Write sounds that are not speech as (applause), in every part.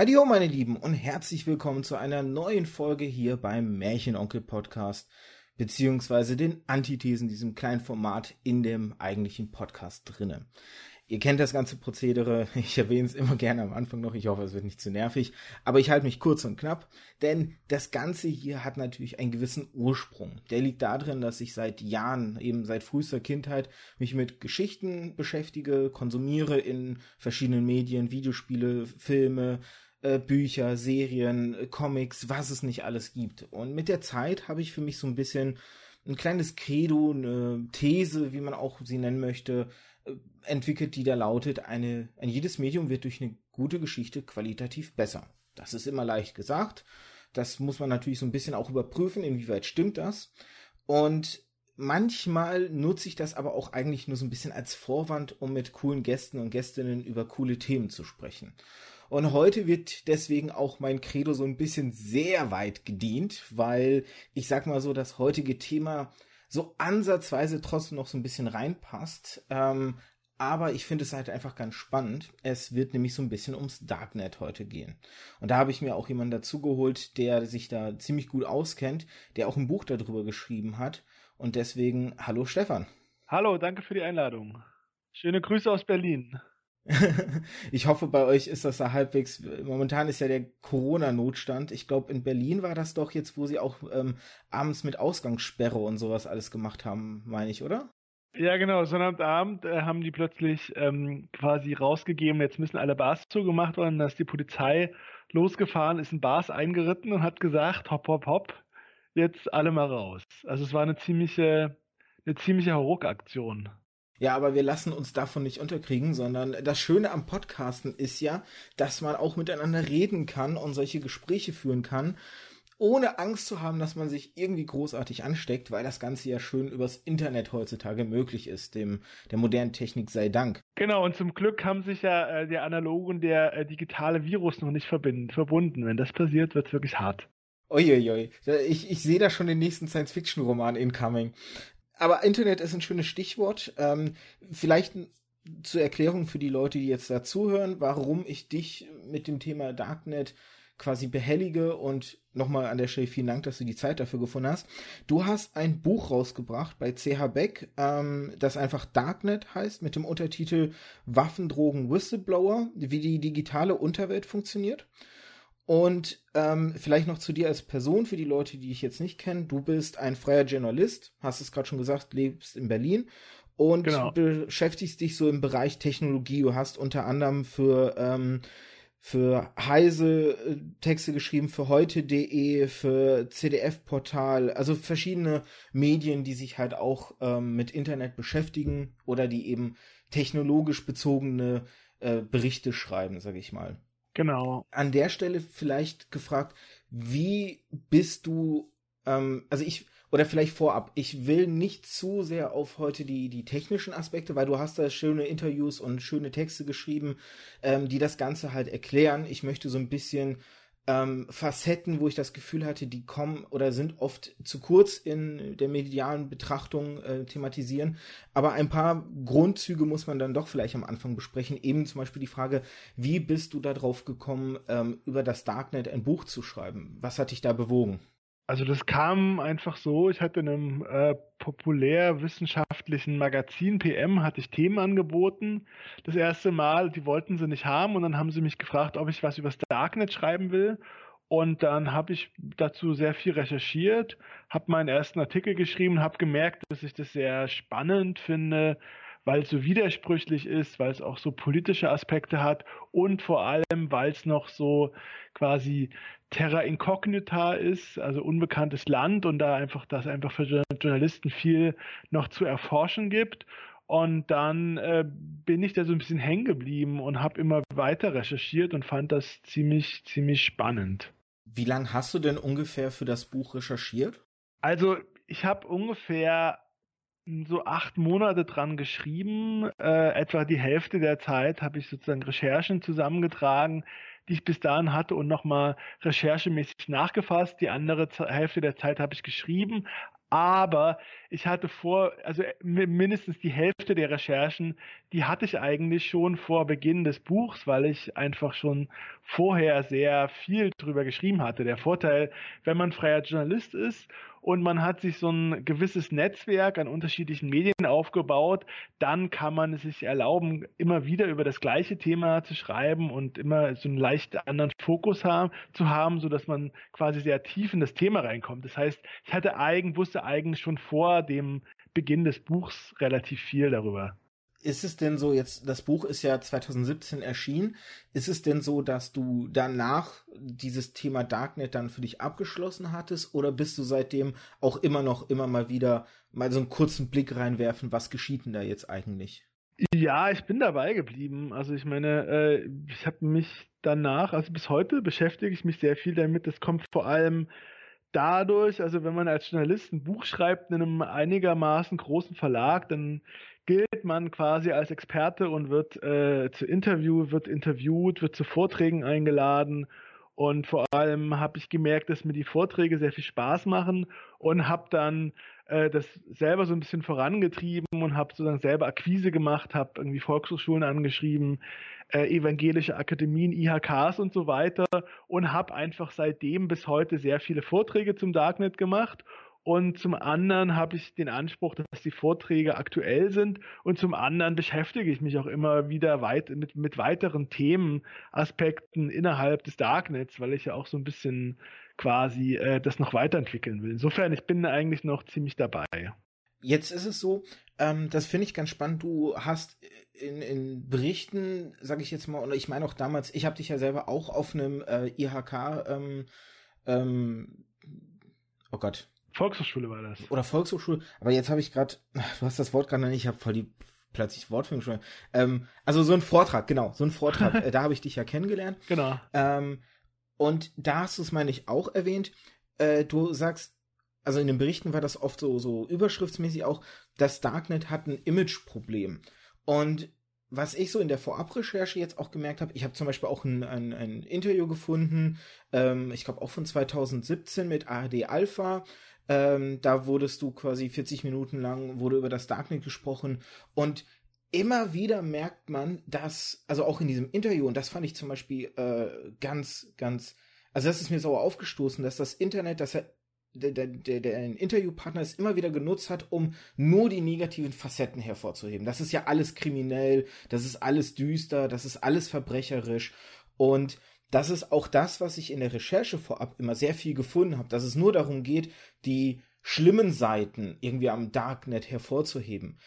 Heidi ho, meine Lieben, und herzlich willkommen zu einer neuen Folge hier beim Märchenonkel Podcast, beziehungsweise den Antithesen diesem kleinen Format in dem eigentlichen Podcast drinne. Ihr kennt das ganze Prozedere, (laughs) ich erwähne es immer gerne am Anfang noch, ich hoffe, es wird nicht zu nervig, aber ich halte mich kurz und knapp, denn das Ganze hier hat natürlich einen gewissen Ursprung. Der liegt darin, dass ich seit Jahren, eben seit frühester Kindheit, mich mit Geschichten beschäftige, konsumiere in verschiedenen Medien, Videospiele, Filme, äh, Bücher, Serien, äh, Comics, was es nicht alles gibt. Und mit der Zeit habe ich für mich so ein bisschen ein kleines Credo, eine These, wie man auch sie nennen möchte, entwickelt, die da lautet, eine, ein jedes Medium wird durch eine gute Geschichte qualitativ besser. Das ist immer leicht gesagt. Das muss man natürlich so ein bisschen auch überprüfen, inwieweit stimmt das. Und manchmal nutze ich das aber auch eigentlich nur so ein bisschen als Vorwand, um mit coolen Gästen und Gästinnen über coole Themen zu sprechen. Und heute wird deswegen auch mein Credo so ein bisschen sehr weit gedient, weil ich sag mal so, das heutige Thema so ansatzweise trotzdem noch so ein bisschen reinpasst. Ähm, aber ich finde es halt einfach ganz spannend. Es wird nämlich so ein bisschen ums Darknet heute gehen. Und da habe ich mir auch jemanden dazugeholt, der sich da ziemlich gut auskennt, der auch ein Buch darüber geschrieben hat. Und deswegen, hallo Stefan. Hallo, danke für die Einladung. Schöne Grüße aus Berlin. (laughs) ich hoffe, bei euch ist das da halbwegs. Momentan ist ja der Corona-Notstand. Ich glaube, in Berlin war das doch jetzt, wo sie auch ähm, abends mit Ausgangssperre und sowas alles gemacht haben, meine ich, oder? Ja, genau. Sonnabendabend äh, haben die plötzlich ähm, quasi rausgegeben, jetzt müssen alle Bars zugemacht werden. Da ist die Polizei losgefahren, ist in Bars eingeritten und hat gesagt, hopp, hopp, hopp, jetzt alle mal raus. Also es war eine ziemliche, eine ziemliche Hauruck-Aktion. Ja, aber wir lassen uns davon nicht unterkriegen, sondern das Schöne am Podcasten ist ja, dass man auch miteinander reden kann und solche Gespräche führen kann, ohne Angst zu haben, dass man sich irgendwie großartig ansteckt, weil das Ganze ja schön übers Internet heutzutage möglich ist, dem der modernen Technik sei Dank. Genau, und zum Glück haben sich ja äh, der analoge und der äh, digitale Virus noch nicht verbinden, verbunden. Wenn das passiert, wird es wirklich hart. Uiuiui. Ich, ich sehe da schon den nächsten Science-Fiction-Roman incoming. Aber Internet ist ein schönes Stichwort. Ähm, vielleicht zur Erklärung für die Leute, die jetzt dazuhören, warum ich dich mit dem Thema Darknet quasi behellige und nochmal an der Stelle vielen Dank, dass du die Zeit dafür gefunden hast. Du hast ein Buch rausgebracht bei CH Beck, ähm, das einfach Darknet heißt, mit dem Untertitel Waffendrogen Whistleblower, wie die digitale Unterwelt funktioniert. Und ähm, vielleicht noch zu dir als Person, für die Leute, die ich jetzt nicht kenne. Du bist ein freier Journalist, hast es gerade schon gesagt, lebst in Berlin und genau. beschäftigst dich so im Bereich Technologie. Du hast unter anderem für ähm, für Heise äh, Texte geschrieben, für heute.de, für CDF-Portal, also verschiedene Medien, die sich halt auch ähm, mit Internet beschäftigen oder die eben technologisch bezogene äh, Berichte schreiben, sag ich mal. Genau. An der Stelle vielleicht gefragt, wie bist du, ähm, also ich, oder vielleicht vorab, ich will nicht zu sehr auf heute die, die technischen Aspekte, weil du hast da schöne Interviews und schöne Texte geschrieben, ähm, die das Ganze halt erklären. Ich möchte so ein bisschen ähm, Facetten, wo ich das Gefühl hatte, die kommen oder sind oft zu kurz in der medialen Betrachtung äh, thematisieren. Aber ein paar Grundzüge muss man dann doch vielleicht am Anfang besprechen. Eben zum Beispiel die Frage, wie bist du darauf gekommen, ähm, über das Darknet ein Buch zu schreiben? Was hat dich da bewogen? Also das kam einfach so, ich hatte in einem äh, populärwissenschaftlichen Magazin PM, hatte ich Themen angeboten. Das erste Mal, die wollten sie nicht haben und dann haben sie mich gefragt, ob ich was über das Darknet schreiben will. Und dann habe ich dazu sehr viel recherchiert, habe meinen ersten Artikel geschrieben, habe gemerkt, dass ich das sehr spannend finde, weil es so widersprüchlich ist, weil es auch so politische Aspekte hat und vor allem, weil es noch so quasi Terra Incognita ist, also unbekanntes Land und da einfach, dass einfach für Journalisten viel noch zu erforschen gibt. Und dann äh, bin ich da so ein bisschen hängen geblieben und habe immer weiter recherchiert und fand das ziemlich, ziemlich spannend. Wie lange hast du denn ungefähr für das Buch recherchiert? Also ich habe ungefähr so acht Monate dran geschrieben. Äh, etwa die Hälfte der Zeit habe ich sozusagen Recherchen zusammengetragen, die ich bis dahin hatte und nochmal recherchemäßig nachgefasst. Die andere Hälfte der Zeit habe ich geschrieben. Aber ich hatte vor, also äh, mindestens die Hälfte der Recherchen, die hatte ich eigentlich schon vor Beginn des Buchs, weil ich einfach schon vorher sehr viel drüber geschrieben hatte. Der Vorteil, wenn man freier Journalist ist und man hat sich so ein gewisses Netzwerk an unterschiedlichen Medien aufgebaut, dann kann man es sich erlauben, immer wieder über das gleiche Thema zu schreiben und immer so einen leicht anderen Fokus haben, zu haben, so dass man quasi sehr tief in das Thema reinkommt. Das heißt, ich hatte eigen, wusste eigentlich schon vor dem Beginn des Buchs relativ viel darüber ist es denn so, jetzt, das Buch ist ja 2017 erschienen, ist es denn so, dass du danach dieses Thema Darknet dann für dich abgeschlossen hattest oder bist du seitdem auch immer noch immer mal wieder mal so einen kurzen Blick reinwerfen, was geschieht denn da jetzt eigentlich? Ja, ich bin dabei geblieben. Also ich meine, äh, ich habe mich danach, also bis heute beschäftige ich mich sehr viel damit. Das kommt vor allem dadurch, also wenn man als Journalist ein Buch schreibt in einem einigermaßen großen Verlag, dann gilt man quasi als Experte und wird äh, zu Interview, wird interviewt, wird zu Vorträgen eingeladen. Und vor allem habe ich gemerkt, dass mir die Vorträge sehr viel Spaß machen und habe dann äh, das selber so ein bisschen vorangetrieben und habe sozusagen selber Akquise gemacht, habe irgendwie Volkshochschulen angeschrieben, äh, evangelische Akademien, IHKs und so weiter und habe einfach seitdem bis heute sehr viele Vorträge zum Darknet gemacht und zum anderen habe ich den Anspruch, dass die Vorträge aktuell sind und zum anderen beschäftige ich mich auch immer wieder weit mit, mit weiteren Themenaspekten innerhalb des Darknets, weil ich ja auch so ein bisschen quasi äh, das noch weiterentwickeln will. Insofern, ich bin eigentlich noch ziemlich dabei. Jetzt ist es so, ähm, das finde ich ganz spannend. Du hast in, in Berichten, sage ich jetzt mal, und ich meine auch damals, ich habe dich ja selber auch auf einem äh, IHK, ähm, ähm, oh Gott, Volkshochschule war das. Oder Volkshochschule, aber jetzt habe ich gerade, du hast das Wort gerade nicht, ich habe voll die plötzlich Wortfindung schon. Ähm, also so ein Vortrag, genau, so ein Vortrag, (laughs) äh, da habe ich dich ja kennengelernt. Genau. Ähm, und da hast du es, meine ich, auch erwähnt. Äh, du sagst, also in den Berichten war das oft so, so überschriftsmäßig auch, das Darknet hat ein Imageproblem. Und was ich so in der Vorabrecherche jetzt auch gemerkt habe, ich habe zum Beispiel auch ein, ein, ein Interview gefunden, ähm, ich glaube auch von 2017 mit ARD Alpha, ähm, da wurdest du quasi 40 Minuten lang, wurde über das Darknet gesprochen. Und immer wieder merkt man, dass, also auch in diesem Interview, und das fand ich zum Beispiel äh, ganz, ganz, also das ist mir so aufgestoßen, dass das Internet, dass er der, der, der, der Interviewpartner es immer wieder genutzt hat, um nur die negativen Facetten hervorzuheben. Das ist ja alles kriminell, das ist alles düster, das ist alles verbrecherisch. Und das ist auch das, was ich in der Recherche vorab immer sehr viel gefunden habe, dass es nur darum geht, die schlimmen Seiten irgendwie am Darknet hervorzuheben.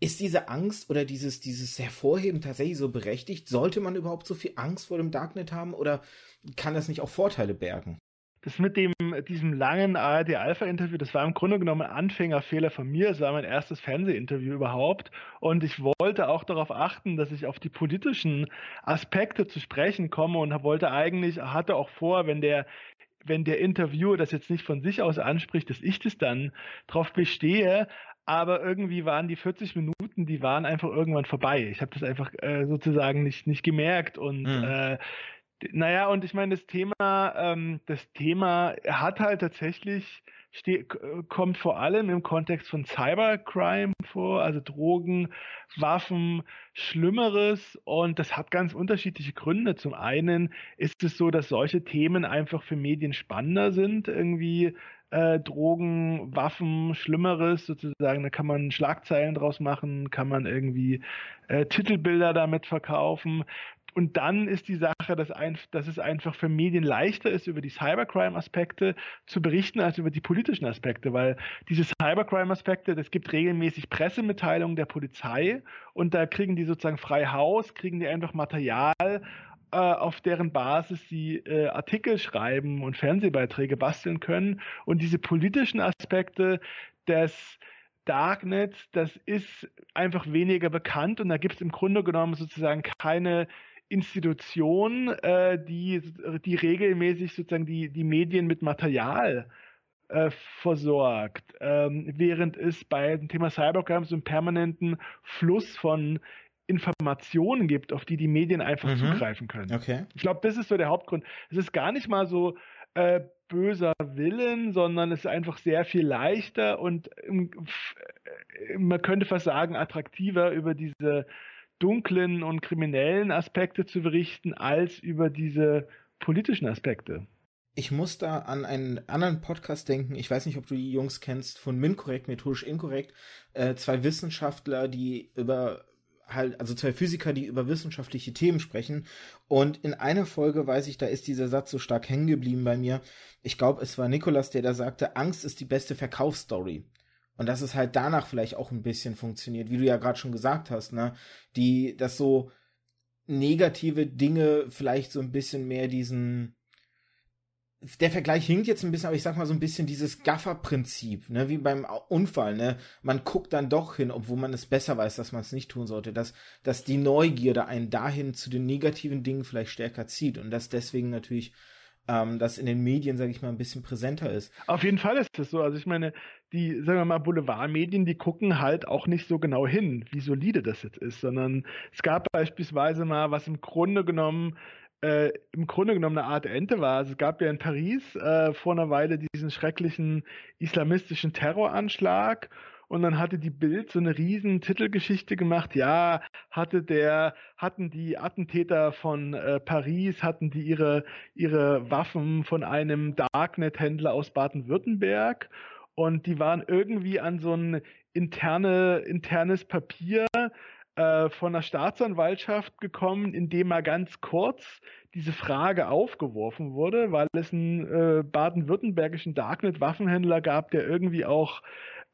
Ist diese Angst oder dieses, dieses Hervorheben tatsächlich so berechtigt? Sollte man überhaupt so viel Angst vor dem Darknet haben oder kann das nicht auch Vorteile bergen? Das mit dem, diesem langen ARD Alpha Interview, das war im Grunde genommen ein Anfängerfehler von mir. Es war mein erstes Fernsehinterview überhaupt. Und ich wollte auch darauf achten, dass ich auf die politischen Aspekte zu sprechen komme und wollte eigentlich, hatte auch vor, wenn der wenn der Interviewer das jetzt nicht von sich aus anspricht, dass ich das dann drauf bestehe, aber irgendwie waren die 40 Minuten, die waren einfach irgendwann vorbei. Ich habe das einfach äh, sozusagen nicht, nicht gemerkt und mhm. äh, naja, und ich meine, das Thema, ähm, das Thema hat halt tatsächlich, kommt vor allem im Kontext von Cybercrime vor, also Drogen, Waffen, Schlimmeres. Und das hat ganz unterschiedliche Gründe. Zum einen ist es so, dass solche Themen einfach für Medien spannender sind, irgendwie äh, Drogen, Waffen, Schlimmeres sozusagen. Da kann man Schlagzeilen draus machen, kann man irgendwie äh, Titelbilder damit verkaufen. Und dann ist die Sache, dass, ein, dass es einfach für Medien leichter ist, über die Cybercrime-Aspekte zu berichten, als über die politischen Aspekte, weil diese Cybercrime-Aspekte, es gibt regelmäßig Pressemitteilungen der Polizei und da kriegen die sozusagen frei Haus, kriegen die einfach Material, äh, auf deren Basis sie äh, Artikel schreiben und Fernsehbeiträge basteln können. Und diese politischen Aspekte des Darknet, das ist einfach weniger bekannt und da gibt es im Grunde genommen sozusagen keine Institution, äh, die, die regelmäßig sozusagen die, die Medien mit Material äh, versorgt, ähm, während es bei dem Thema Cybercrime so einen permanenten Fluss von Informationen gibt, auf die die Medien einfach mhm. zugreifen können. Okay. Ich glaube, das ist so der Hauptgrund. Es ist gar nicht mal so äh, böser Willen, sondern es ist einfach sehr viel leichter und ähm, äh, man könnte fast sagen attraktiver über diese dunklen und kriminellen Aspekte zu berichten, als über diese politischen Aspekte. Ich muss da an einen anderen Podcast denken. Ich weiß nicht, ob du die Jungs kennst, von Minkorrekt, methodisch inkorrekt. Äh, zwei Wissenschaftler, die über halt, also zwei Physiker, die über wissenschaftliche Themen sprechen. Und in einer Folge weiß ich, da ist dieser Satz so stark hängen geblieben bei mir. Ich glaube, es war Nikolas, der da sagte, Angst ist die beste Verkaufsstory. Und dass es halt danach vielleicht auch ein bisschen funktioniert, wie du ja gerade schon gesagt hast, ne? Die, dass so negative Dinge vielleicht so ein bisschen mehr diesen, der Vergleich hinkt jetzt ein bisschen, aber ich sag mal so ein bisschen dieses Gaffer-Prinzip, ne, wie beim Unfall, ne, man guckt dann doch hin, obwohl man es besser weiß, dass man es nicht tun sollte, dass, dass die Neugierde einen dahin zu den negativen Dingen vielleicht stärker zieht und dass deswegen natürlich ähm, das in den Medien, sage ich mal, ein bisschen präsenter ist. Auf jeden Fall ist es so. Also ich meine, die, sagen wir mal, Boulevardmedien, die gucken halt auch nicht so genau hin, wie solide das jetzt ist, sondern es gab beispielsweise mal, was im Grunde genommen äh, im Grunde genommen eine Art Ente war. Also es gab ja in Paris äh, vor einer Weile diesen schrecklichen islamistischen Terroranschlag und dann hatte die Bild so eine riesen Titelgeschichte gemacht. Ja, hatte der, hatten die Attentäter von äh, Paris, hatten die ihre, ihre Waffen von einem Darknet-Händler aus Baden-Württemberg und die waren irgendwie an so ein interne, internes Papier äh, von der Staatsanwaltschaft gekommen, in dem mal ganz kurz diese Frage aufgeworfen wurde, weil es einen äh, baden-württembergischen Darknet-Waffenhändler gab, der irgendwie auch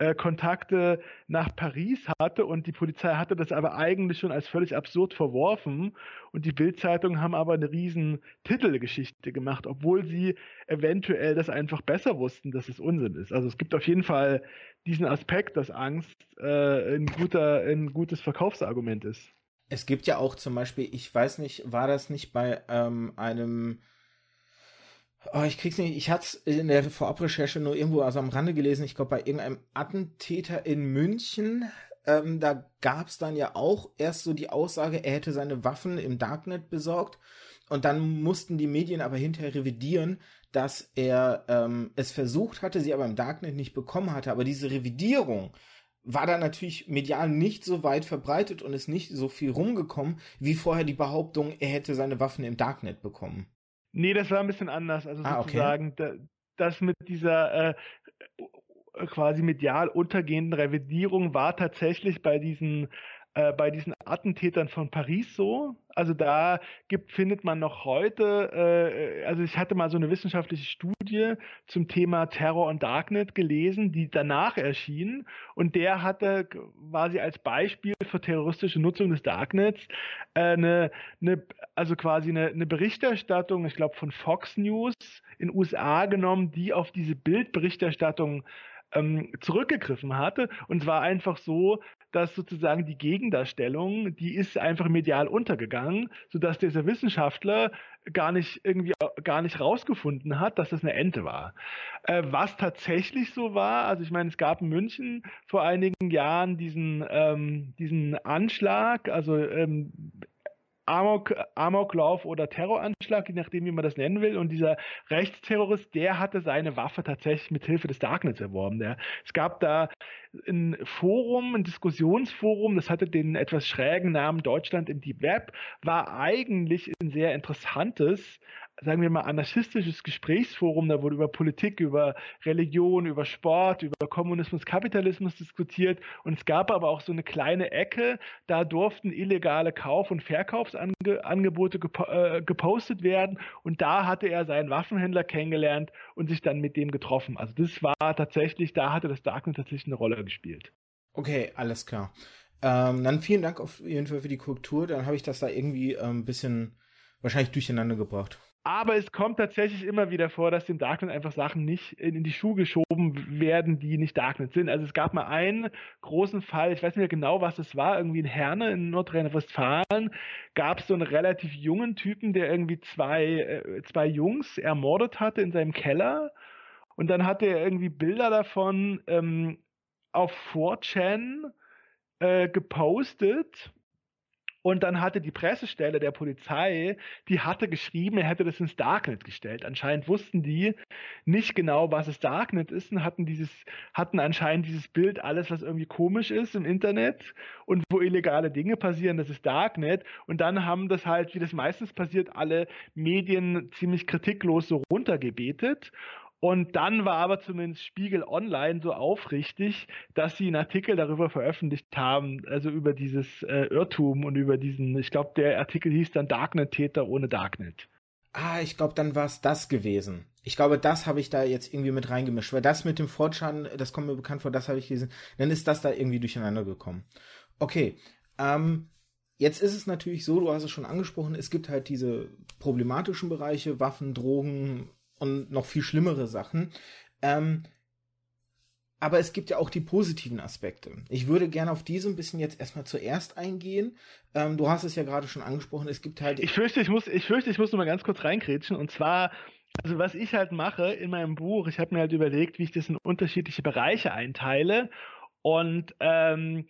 äh, Kontakte nach Paris hatte und die Polizei hatte das aber eigentlich schon als völlig absurd verworfen und die Bildzeitung haben aber eine riesen Titelgeschichte gemacht, obwohl sie eventuell das einfach besser wussten, dass es Unsinn ist. Also es gibt auf jeden Fall diesen Aspekt, dass Angst äh, ein, guter, ein gutes Verkaufsargument ist. Es gibt ja auch zum Beispiel, ich weiß nicht, war das nicht bei ähm, einem Oh, ich krieg's nicht. Ich hatte in der Vorabrecherche nur irgendwo also am Rande gelesen. Ich glaube, bei irgendeinem Attentäter in München. Ähm, da gab's dann ja auch erst so die Aussage, er hätte seine Waffen im Darknet besorgt. Und dann mussten die Medien aber hinterher revidieren, dass er ähm, es versucht hatte, sie aber im Darknet nicht bekommen hatte. Aber diese Revidierung war dann natürlich medial nicht so weit verbreitet und ist nicht so viel rumgekommen, wie vorher die Behauptung, er hätte seine Waffen im Darknet bekommen. Nee, das war ein bisschen anders. Also ah, sozusagen, okay. das mit dieser äh, quasi medial untergehenden Revidierung war tatsächlich bei diesen äh, bei diesen Attentätern von Paris so. Also da gibt, findet man noch heute, äh, also ich hatte mal so eine wissenschaftliche Studie zum Thema Terror und Darknet gelesen, die danach erschien und der hatte quasi als Beispiel für terroristische Nutzung des Darknets äh, eine, eine, also quasi eine, eine Berichterstattung, ich glaube von Fox News in USA genommen, die auf diese Bildberichterstattung ähm, zurückgegriffen hatte. Und es war einfach so, dass sozusagen die Gegendarstellung, die ist einfach medial untergegangen, sodass dieser Wissenschaftler gar nicht irgendwie gar nicht rausgefunden hat, dass das eine Ente war. Äh, was tatsächlich so war, also ich meine, es gab in München vor einigen Jahren diesen ähm, diesen Anschlag, also ähm, Amok, Amoklauf oder Terroranschlag, je nachdem, wie man das nennen will. Und dieser Rechtsterrorist, der hatte seine Waffe tatsächlich mit Hilfe des Darknets erworben. Der, es gab da ein Forum, ein Diskussionsforum, das hatte den etwas schrägen Namen Deutschland im Deep Web, war eigentlich ein sehr interessantes, sagen wir mal, anarchistisches Gesprächsforum. Da wurde über Politik, über Religion, über Sport, über Kommunismus, Kapitalismus diskutiert. Und es gab aber auch so eine kleine Ecke, da durften illegale Kauf- und Verkaufsangebote gep äh, gepostet werden. Und da hatte er seinen Waffenhändler kennengelernt und sich dann mit dem getroffen. Also das war tatsächlich, da hatte das Darknet tatsächlich eine Rolle gespielt. Okay, alles klar. Ähm, dann vielen Dank auf jeden Fall für die Korrektur. Dann habe ich das da irgendwie ein ähm, bisschen wahrscheinlich durcheinander gebracht. Aber es kommt tatsächlich immer wieder vor, dass dem Darknet einfach Sachen nicht in, die Schuhe geschoben werden, die nicht Darknet sind. Also es gab mal einen großen Fall, ich weiß nicht mehr genau, was es war, irgendwie in Herne in Nordrhein-Westfalen gab es so einen relativ jungen Typen, der irgendwie zwei, äh, zwei Jungs ermordet hatte in seinem Keller. Und dann hatte er irgendwie Bilder davon ähm, auf 4chan äh, gepostet Und dann hatte die Pressestelle der Polizei, die hatte geschrieben, er hätte das ins Darknet gestellt. Anscheinend wussten die nicht genau, was das Darknet ist und hatten dieses, hatten anscheinend dieses Bild, alles, was irgendwie komisch ist im Internet und wo illegale Dinge passieren, das ist Darknet. Und dann haben das halt, wie das meistens passiert, alle Medien ziemlich kritiklos so runtergebetet. Und dann war aber zumindest Spiegel Online so aufrichtig, dass sie einen Artikel darüber veröffentlicht haben, also über dieses äh, Irrtum und über diesen, ich glaube, der Artikel hieß dann Darknet-Täter ohne Darknet. Ah, ich glaube, dann war es das gewesen. Ich glaube, das habe ich da jetzt irgendwie mit reingemischt, weil das mit dem Fortschan, das kommt mir bekannt vor, das habe ich gelesen. Dann ist das da irgendwie durcheinander gekommen. Okay, ähm, Jetzt ist es natürlich so, du hast es schon angesprochen, es gibt halt diese problematischen Bereiche, Waffen, Drogen, und noch viel schlimmere Sachen. Ähm, aber es gibt ja auch die positiven Aspekte. Ich würde gerne auf diese ein bisschen jetzt erstmal zuerst eingehen. Ähm, du hast es ja gerade schon angesprochen, es gibt halt. Ich fürchte, ich muss, ich fürchte, ich muss noch mal ganz kurz reinkrätschen. Und zwar, also was ich halt mache in meinem Buch, ich habe mir halt überlegt, wie ich das in unterschiedliche Bereiche einteile. Und ähm,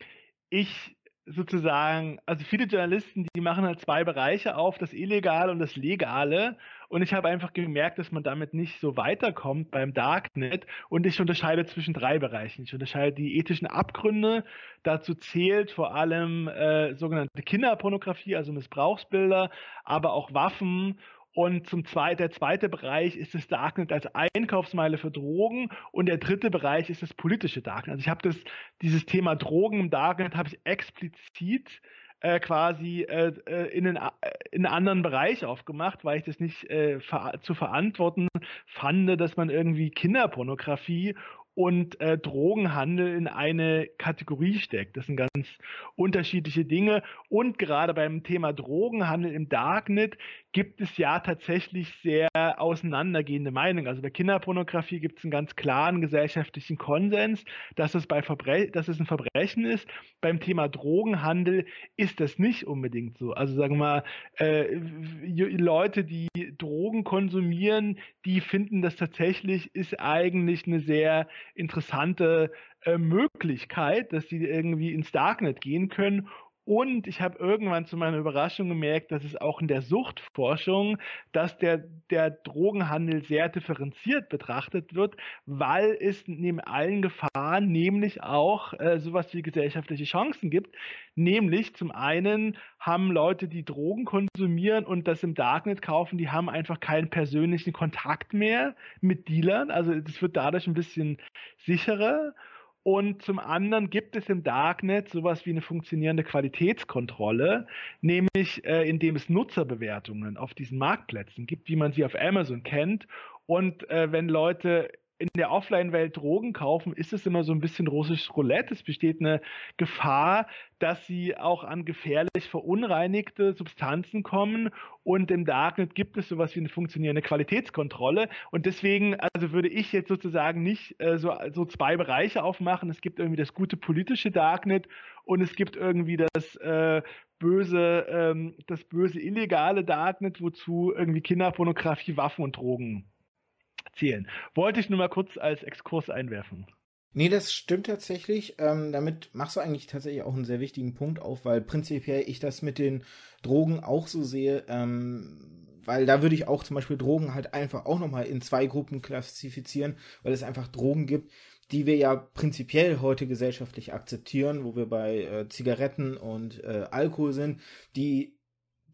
ich sozusagen, also viele Journalisten, die machen halt zwei Bereiche auf, das Illegale und das Legale. Und ich habe einfach gemerkt, dass man damit nicht so weiterkommt beim Darknet. Und ich unterscheide zwischen drei Bereichen. Ich unterscheide die ethischen Abgründe. Dazu zählt vor allem äh, sogenannte Kinderpornografie, also Missbrauchsbilder, aber auch Waffen und zum zweiten, der zweite Bereich ist das Darknet als Einkaufsmeile für Drogen und der dritte Bereich ist das politische Darknet. Also ich habe das, dieses Thema Drogen im Darknet habe ich explizit äh, quasi äh, äh in, einen, äh, in einen anderen Bereich aufgemacht, weil ich das nicht äh, ver zu verantworten fand, dass man irgendwie Kinderpornografie und äh, Drogenhandel in eine Kategorie steckt. Das sind ganz unterschiedliche Dinge. Und gerade beim Thema Drogenhandel im Darknet gibt es ja tatsächlich sehr auseinandergehende Meinungen. Also bei Kinderpornografie gibt es einen ganz klaren gesellschaftlichen Konsens, dass es, bei Verbre dass es ein Verbrechen ist. Beim Thema Drogenhandel ist das nicht unbedingt so. Also sagen wir mal, äh, Leute, die Drogen konsumieren, die finden das tatsächlich ist eigentlich eine sehr interessante äh, Möglichkeit, dass sie irgendwie ins Darknet gehen können und ich habe irgendwann zu meiner Überraschung gemerkt, dass es auch in der Suchtforschung, dass der, der Drogenhandel sehr differenziert betrachtet wird, weil es neben allen Gefahren nämlich auch äh, sowas wie gesellschaftliche Chancen gibt. Nämlich zum einen haben Leute, die Drogen konsumieren und das im Darknet kaufen, die haben einfach keinen persönlichen Kontakt mehr mit Dealern. Also das wird dadurch ein bisschen sicherer. Und zum anderen gibt es im Darknet sowas wie eine funktionierende Qualitätskontrolle, nämlich äh, indem es Nutzerbewertungen auf diesen Marktplätzen gibt, wie man sie auf Amazon kennt. Und äh, wenn Leute in der Offline-Welt Drogen kaufen, ist es immer so ein bisschen russisches Roulette. Es besteht eine Gefahr, dass sie auch an gefährlich verunreinigte Substanzen kommen. Und im Darknet gibt es sowas wie eine funktionierende Qualitätskontrolle. Und deswegen, also würde ich jetzt sozusagen nicht äh, so, so zwei Bereiche aufmachen. Es gibt irgendwie das gute politische Darknet und es gibt irgendwie das äh, böse, ähm, das böse illegale Darknet, wozu irgendwie Kinderpornografie, Waffen und Drogen zählen. Wollte ich nur mal kurz als Exkurs einwerfen. Nee, das stimmt tatsächlich. Ähm, damit machst du eigentlich tatsächlich auch einen sehr wichtigen Punkt auf, weil prinzipiell ich das mit den Drogen auch so sehe, ähm, weil da würde ich auch zum Beispiel Drogen halt einfach auch nochmal in zwei Gruppen klassifizieren, weil es einfach Drogen gibt, die wir ja prinzipiell heute gesellschaftlich akzeptieren, wo wir bei äh, Zigaretten und äh, Alkohol sind, die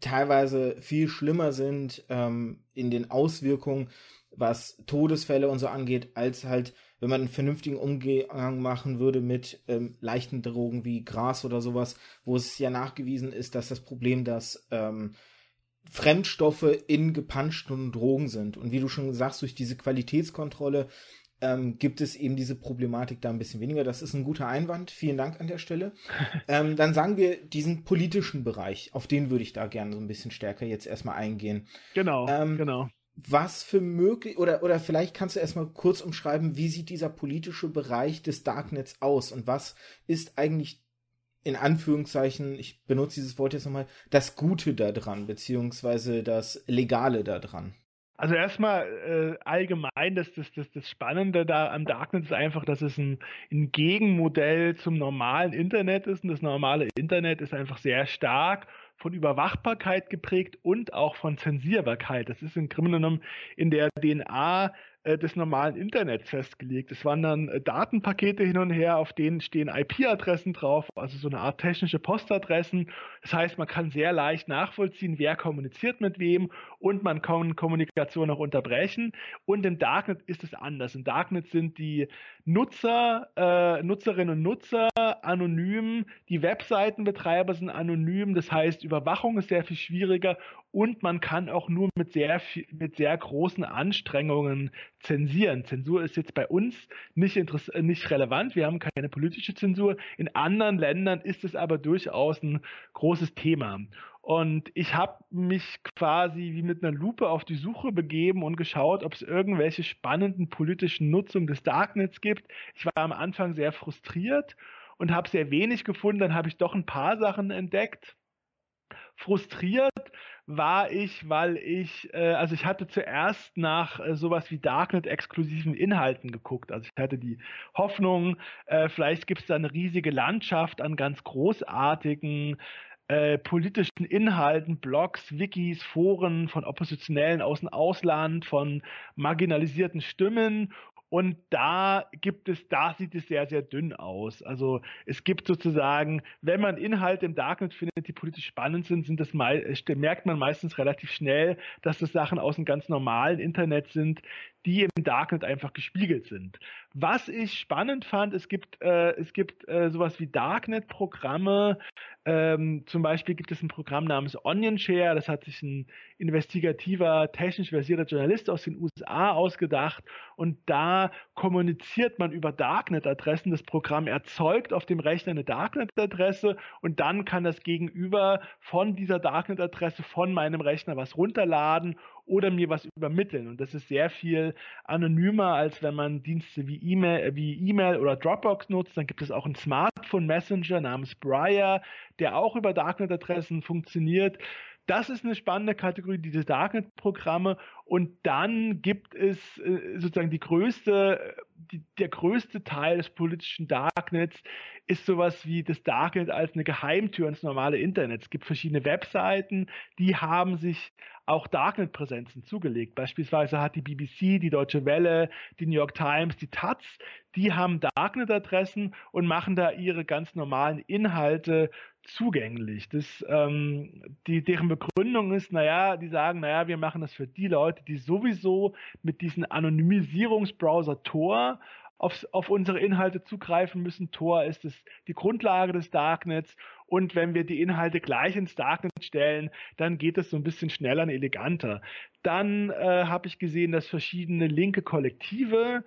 teilweise viel schlimmer sind ähm, in den Auswirkungen was Todesfälle und so angeht, als halt, wenn man einen vernünftigen Umgang machen würde mit ähm, leichten Drogen wie Gras oder sowas, wo es ja nachgewiesen ist, dass das Problem, dass ähm, Fremdstoffe in gepanschten Drogen sind. Und wie du schon sagst, durch diese Qualitätskontrolle ähm, gibt es eben diese Problematik da ein bisschen weniger. Das ist ein guter Einwand. Vielen Dank an der Stelle. (laughs) ähm, dann sagen wir diesen politischen Bereich, auf den würde ich da gerne so ein bisschen stärker jetzt erstmal eingehen. Genau, ähm, genau was für möglich oder oder vielleicht kannst du erstmal kurz umschreiben, wie sieht dieser politische Bereich des Darknets aus und was ist eigentlich in Anführungszeichen, ich benutze dieses Wort jetzt nochmal, das Gute daran, beziehungsweise das Legale daran? Also erstmal äh, allgemein, das, das, das, das Spannende da am Darknet ist einfach, dass es ein, ein Gegenmodell zum normalen Internet ist und das normale Internet ist einfach sehr stark von Überwachbarkeit geprägt und auch von Zensierbarkeit. Das ist im Grunde genommen in der DNA äh, des normalen Internets festgelegt. Es wandern äh, Datenpakete hin und her, auf denen stehen IP-Adressen drauf, also so eine Art technische Postadressen. Das heißt, man kann sehr leicht nachvollziehen, wer kommuniziert mit wem und man kann Kommunikation auch unterbrechen. Und im Darknet ist es anders. Im Darknet sind die Nutzer, äh, Nutzerinnen und Nutzer anonym, die Webseitenbetreiber sind anonym, das heißt, Überwachung ist sehr viel schwieriger und man kann auch nur mit sehr, mit sehr großen Anstrengungen zensieren. Zensur ist jetzt bei uns nicht, nicht relevant, wir haben keine politische Zensur. In anderen Ländern ist es aber durchaus ein großes Thema. Und ich habe mich quasi wie mit einer Lupe auf die Suche begeben und geschaut, ob es irgendwelche spannenden politischen Nutzungen des Darknets gibt. Ich war am Anfang sehr frustriert und habe sehr wenig gefunden. Dann habe ich doch ein paar Sachen entdeckt. Frustriert, war ich, weil ich, äh, also ich hatte zuerst nach äh, sowas wie Darknet-exklusiven Inhalten geguckt. Also ich hatte die Hoffnung, äh, vielleicht gibt es da eine riesige Landschaft an ganz großartigen äh, politischen Inhalten, Blogs, Wikis, Foren von Oppositionellen aus dem Ausland, von marginalisierten Stimmen und da gibt es, da sieht es sehr, sehr dünn aus. Also es gibt sozusagen, wenn man Inhalte im Darknet findet, die politisch spannend sind, sind das mal, merkt man meistens relativ schnell, dass das Sachen aus dem ganz normalen Internet sind, die im Darknet einfach gespiegelt sind. Was ich spannend fand, es gibt, äh, es gibt äh, sowas wie Darknet-Programme. Ähm, zum Beispiel gibt es ein Programm namens Onion Share, das hat sich ein investigativer, technisch versierter Journalist aus den USA ausgedacht und da kommuniziert man über Darknet-Adressen. Das Programm erzeugt auf dem Rechner eine Darknet-Adresse und dann kann das Gegenüber von dieser Darknet-Adresse von meinem Rechner was runterladen oder mir was übermitteln. Und das ist sehr viel anonymer, als wenn man Dienste wie E-Mail, wie E-Mail oder Dropbox nutzt. Dann gibt es auch einen Smartphone Messenger namens Briar, der auch über Darknet-Adressen funktioniert. Das ist eine spannende Kategorie, diese Darknet-Programme. Und dann gibt es äh, sozusagen die größte, die, der größte Teil des politischen Darknets ist sowas wie das Darknet als eine Geheimtür ins normale Internet. Es gibt verschiedene Webseiten, die haben sich auch Darknet-Präsenzen zugelegt. Beispielsweise hat die BBC, die Deutsche Welle, die New York Times, die Taz, die haben Darknet-Adressen und machen da ihre ganz normalen Inhalte zugänglich. Das, ähm, die, deren Begründung ist, naja, die sagen, naja, wir machen das für die Leute, die sowieso mit diesem Anonymisierungsbrowser Tor auf, auf unsere Inhalte zugreifen müssen. Tor ist es die Grundlage des Darknets und wenn wir die Inhalte gleich ins Darknet stellen, dann geht es so ein bisschen schneller und eleganter. Dann äh, habe ich gesehen, dass verschiedene linke Kollektive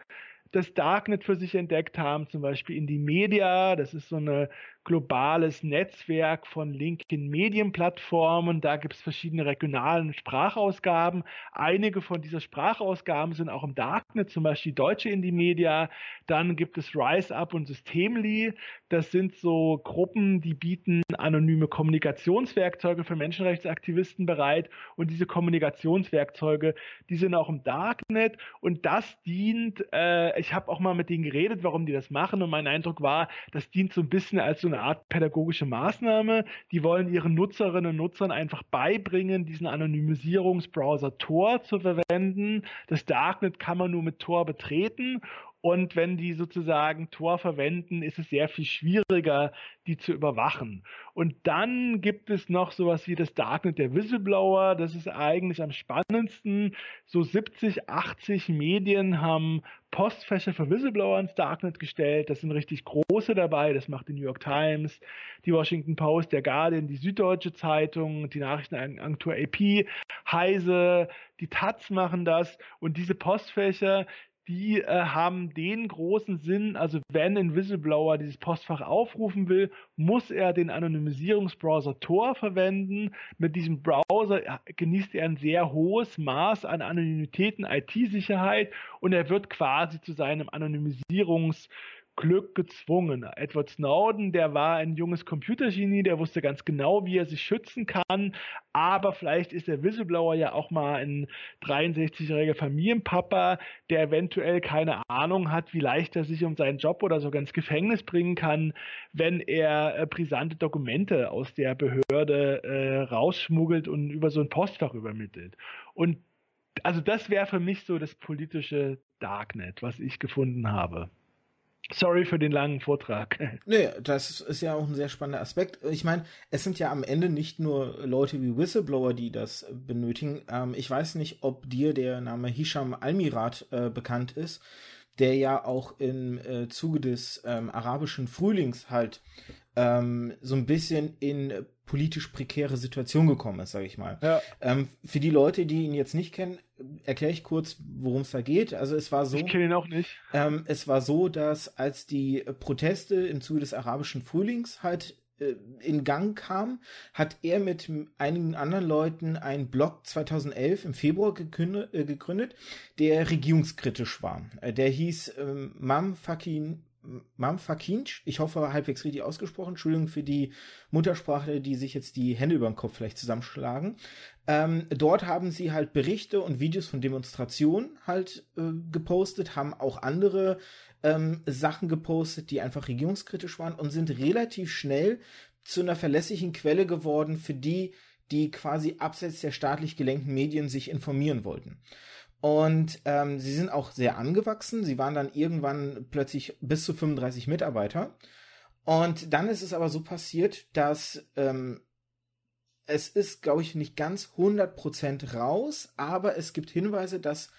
das Darknet für sich entdeckt haben, zum Beispiel in die Media, das ist so ein globales Netzwerk von linken Medienplattformen. Da gibt es verschiedene regionalen Sprachausgaben. Einige von dieser Sprachausgaben sind auch im Darknet, zum Beispiel Deutsche Indie Media. Dann gibt es Rise Up und Systemly. Das sind so Gruppen, die bieten anonyme Kommunikationswerkzeuge für Menschenrechtsaktivisten bereit. Und diese Kommunikationswerkzeuge, die sind auch im Darknet. Und das dient, äh, ich habe auch mal mit denen geredet, warum die das machen. Und mein Eindruck war, das dient so ein bisschen als so eine Art pädagogische Maßnahme. Die wollen ihren Nutzerinnen und Nutzern einfach beibringen, diesen Anonymisierungsbrowser Tor zu verwenden. Das Darknet kann man nur mit Tor betreten und wenn die sozusagen Tor verwenden, ist es sehr viel schwieriger, die zu überwachen. Und dann gibt es noch sowas wie das Darknet der Whistleblower. Das ist eigentlich am spannendsten. So 70, 80 Medien haben Postfächer für Whistleblower ins Darknet gestellt. Das sind richtig große dabei. Das macht die New York Times, die Washington Post, der Guardian, die Süddeutsche Zeitung, die Nachrichtenagentur AP, Heise, die Taz machen das. Und diese Postfächer, die äh, haben den großen Sinn, also wenn ein Whistleblower dieses Postfach aufrufen will, muss er den Anonymisierungsbrowser Tor verwenden. Mit diesem Browser genießt er ein sehr hohes Maß an Anonymität und IT-Sicherheit und er wird quasi zu seinem Anonymisierungs- Glück gezwungen. Edward Snowden, der war ein junges Computergenie, der wusste ganz genau, wie er sich schützen kann, aber vielleicht ist der Whistleblower ja auch mal ein 63-jähriger Familienpapa, der eventuell keine Ahnung hat, wie leicht er sich um seinen Job oder sogar ins Gefängnis bringen kann, wenn er äh, brisante Dokumente aus der Behörde äh, rausschmuggelt und über so ein Postfach übermittelt. Und also das wäre für mich so das politische Darknet, was ich gefunden habe. Sorry für den langen Vortrag. (laughs) Nee, das ist ja auch ein sehr spannender Aspekt. Ich meine, es sind ja am Ende nicht nur Leute wie Whistleblower, die das benötigen. Ähm, ich weiß nicht, ob dir der Name Hisham Almirat äh, bekannt ist, der ja auch im äh, Zuge des ähm, arabischen Frühlings halt ähm, so ein bisschen in politisch prekäre Situation gekommen ist, sage ich mal. Ja. Ähm, für die Leute, die ihn jetzt nicht kennen, erkläre ich kurz, worum es da geht. Also es war so. Ich kenne ihn auch nicht. Ähm, es war so, dass als die Proteste im Zuge des arabischen Frühlings halt äh, in Gang kam, hat er mit einigen anderen Leuten einen Blog 2011 im Februar gegründet, äh, gegründet der regierungskritisch war. Äh, der hieß ähm, Mam Fakin Mamfakinch, ich hoffe halbwegs richtig ausgesprochen, Entschuldigung für die Muttersprache, die sich jetzt die Hände über den Kopf vielleicht zusammenschlagen. Ähm, dort haben sie halt Berichte und Videos von Demonstrationen halt äh, gepostet, haben auch andere ähm, Sachen gepostet, die einfach regierungskritisch waren und sind relativ schnell zu einer verlässlichen Quelle geworden für die, die quasi abseits der staatlich gelenkten Medien sich informieren wollten. Und ähm, sie sind auch sehr angewachsen. Sie waren dann irgendwann plötzlich bis zu 35 Mitarbeiter. Und dann ist es aber so passiert, dass ähm, es ist, glaube ich, nicht ganz 100% raus, aber es gibt Hinweise, dass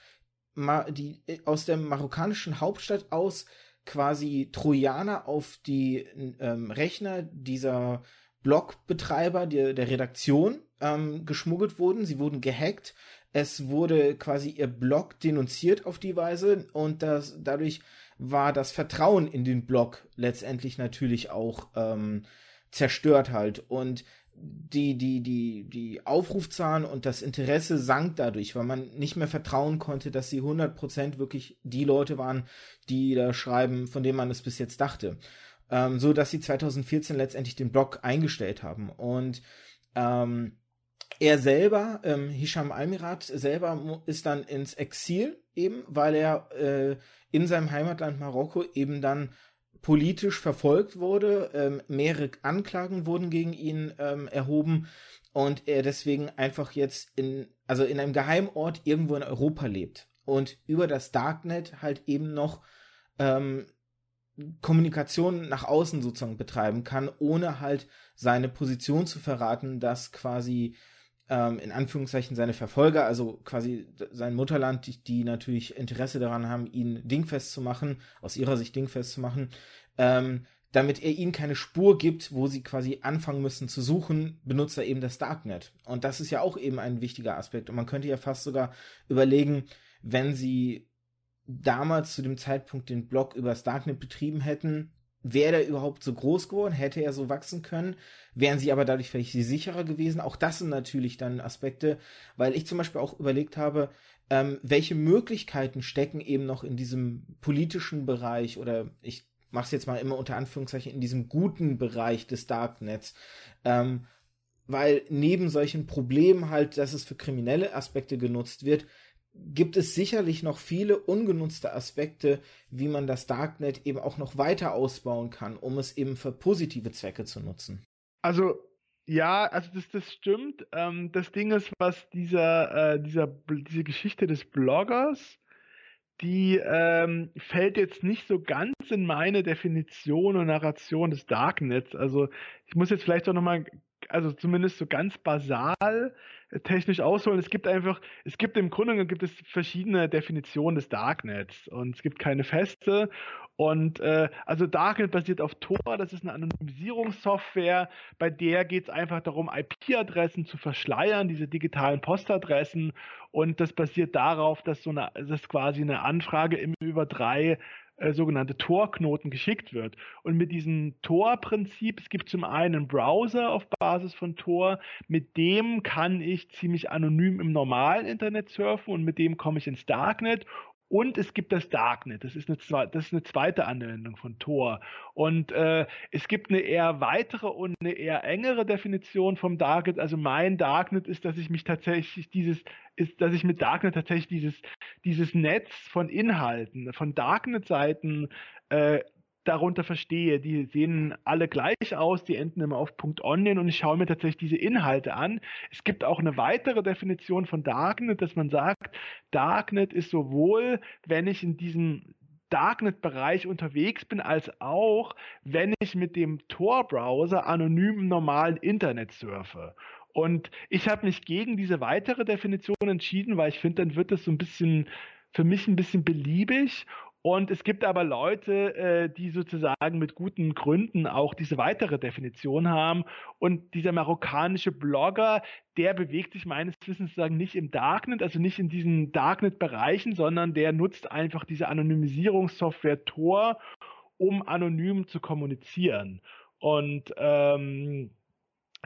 die aus der marokkanischen Hauptstadt aus quasi Trojaner auf die ähm, Rechner dieser Blogbetreiber der, der Redaktion ähm, geschmuggelt wurden. Sie wurden gehackt es wurde quasi ihr Blog denunziert auf die Weise und das, dadurch war das Vertrauen in den Blog letztendlich natürlich auch ähm, zerstört halt und die, die, die, die Aufrufzahlen und das Interesse sank dadurch, weil man nicht mehr vertrauen konnte, dass sie 100% wirklich die Leute waren, die da schreiben, von denen man es bis jetzt dachte. Ähm, so dass sie 2014 letztendlich den Blog eingestellt haben. Und ähm, er selber, ähm, Hisham Almirat selber ist dann ins Exil eben, weil er äh, in seinem Heimatland Marokko eben dann politisch verfolgt wurde, ähm, mehrere Anklagen wurden gegen ihn ähm, erhoben und er deswegen einfach jetzt in, also in einem Geheimort irgendwo in Europa lebt und über das Darknet halt eben noch ähm, Kommunikation nach außen sozusagen betreiben kann, ohne halt seine Position zu verraten, dass quasi ähm, in Anführungszeichen seine Verfolger, also quasi sein Mutterland, die, die, natürlich Interesse daran haben, ihn dingfest zu machen, aus ihrer Sicht dingfest zu machen, ähm, damit er ihnen keine Spur gibt, wo sie quasi anfangen müssen zu suchen, benutzt er eben das Darknet. Und das ist ja auch eben ein wichtiger Aspekt. Und man könnte ja fast sogar überlegen, wenn sie damals zu dem Zeitpunkt den Blog über das Darknet betrieben hätten, wäre der überhaupt so groß geworden, hätte er so wachsen können, wären sie aber dadurch vielleicht sicherer gewesen. Auch das sind natürlich dann Aspekte, weil ich zum Beispiel auch überlegt habe, ähm, welche Möglichkeiten stecken eben noch in diesem politischen Bereich oder ich mache es jetzt mal immer unter Anführungszeichen in diesem guten Bereich des Darknets. Ähm, weil neben solchen Problemen halt, dass es für kriminelle Aspekte genutzt wird, gibt es sicherlich noch viele ungenutzte Aspekte, wie man das Darknet eben auch noch weiter ausbauen kann, um es eben für positive Zwecke zu nutzen. Also ja, also das, das stimmt. Ähm, das Ding ist, was dieser, äh, dieser, diese Geschichte des Bloggers, die ähm, fällt jetzt nicht so ganz in meine Definition und Narration des Darknets. Also ich muss jetzt vielleicht auch nochmal, also zumindest so ganz basal technisch ausholen. Es gibt einfach, es gibt im Grunde gibt es verschiedene Definitionen des Darknets und es gibt keine feste. Und äh, also Darknet basiert auf Tor, das ist eine Anonymisierungssoftware, bei der geht es einfach darum, IP-Adressen zu verschleiern, diese digitalen Postadressen. Und das basiert darauf, dass so eine, dass quasi eine Anfrage immer über drei äh, sogenannte Tor-Knoten geschickt wird. Und mit diesem Tor-Prinzip, es gibt zum einen einen Browser auf Basis von Tor, mit dem kann ich ziemlich anonym im normalen Internet surfen und mit dem komme ich ins Darknet Und es gibt das Darknet. Das ist eine, das ist eine zweite Anwendung von Tor. Und äh, es gibt eine eher weitere und eine eher engere Definition vom Darknet. Also mein Darknet ist, dass ich mich tatsächlich dieses, ist, dass ich mit Darknet tatsächlich dieses, dieses Netz von Inhalten, von Darknet-Seiten äh, darunter verstehe. Die sehen alle gleich aus, die enden immer auf .onion und ich schaue mir tatsächlich diese Inhalte an. Es gibt auch eine weitere Definition von Darknet, dass man sagt, Darknet ist sowohl, wenn ich in diesem Darknet-Bereich unterwegs bin, als auch, wenn ich mit dem Tor-Browser anonym im normalen Internet surfe. Und ich habe mich gegen diese weitere Definition entschieden, weil ich finde, dann wird das so ein bisschen für mich ein bisschen beliebig und es gibt aber Leute, äh, die sozusagen mit guten Gründen auch diese weitere Definition haben. Und dieser marokkanische Blogger, der bewegt sich meines Wissens sozusagen nicht im Darknet, also nicht in diesen Darknet-Bereichen, sondern der nutzt einfach diese Anonymisierungssoftware Tor, um anonym zu kommunizieren. Und ähm,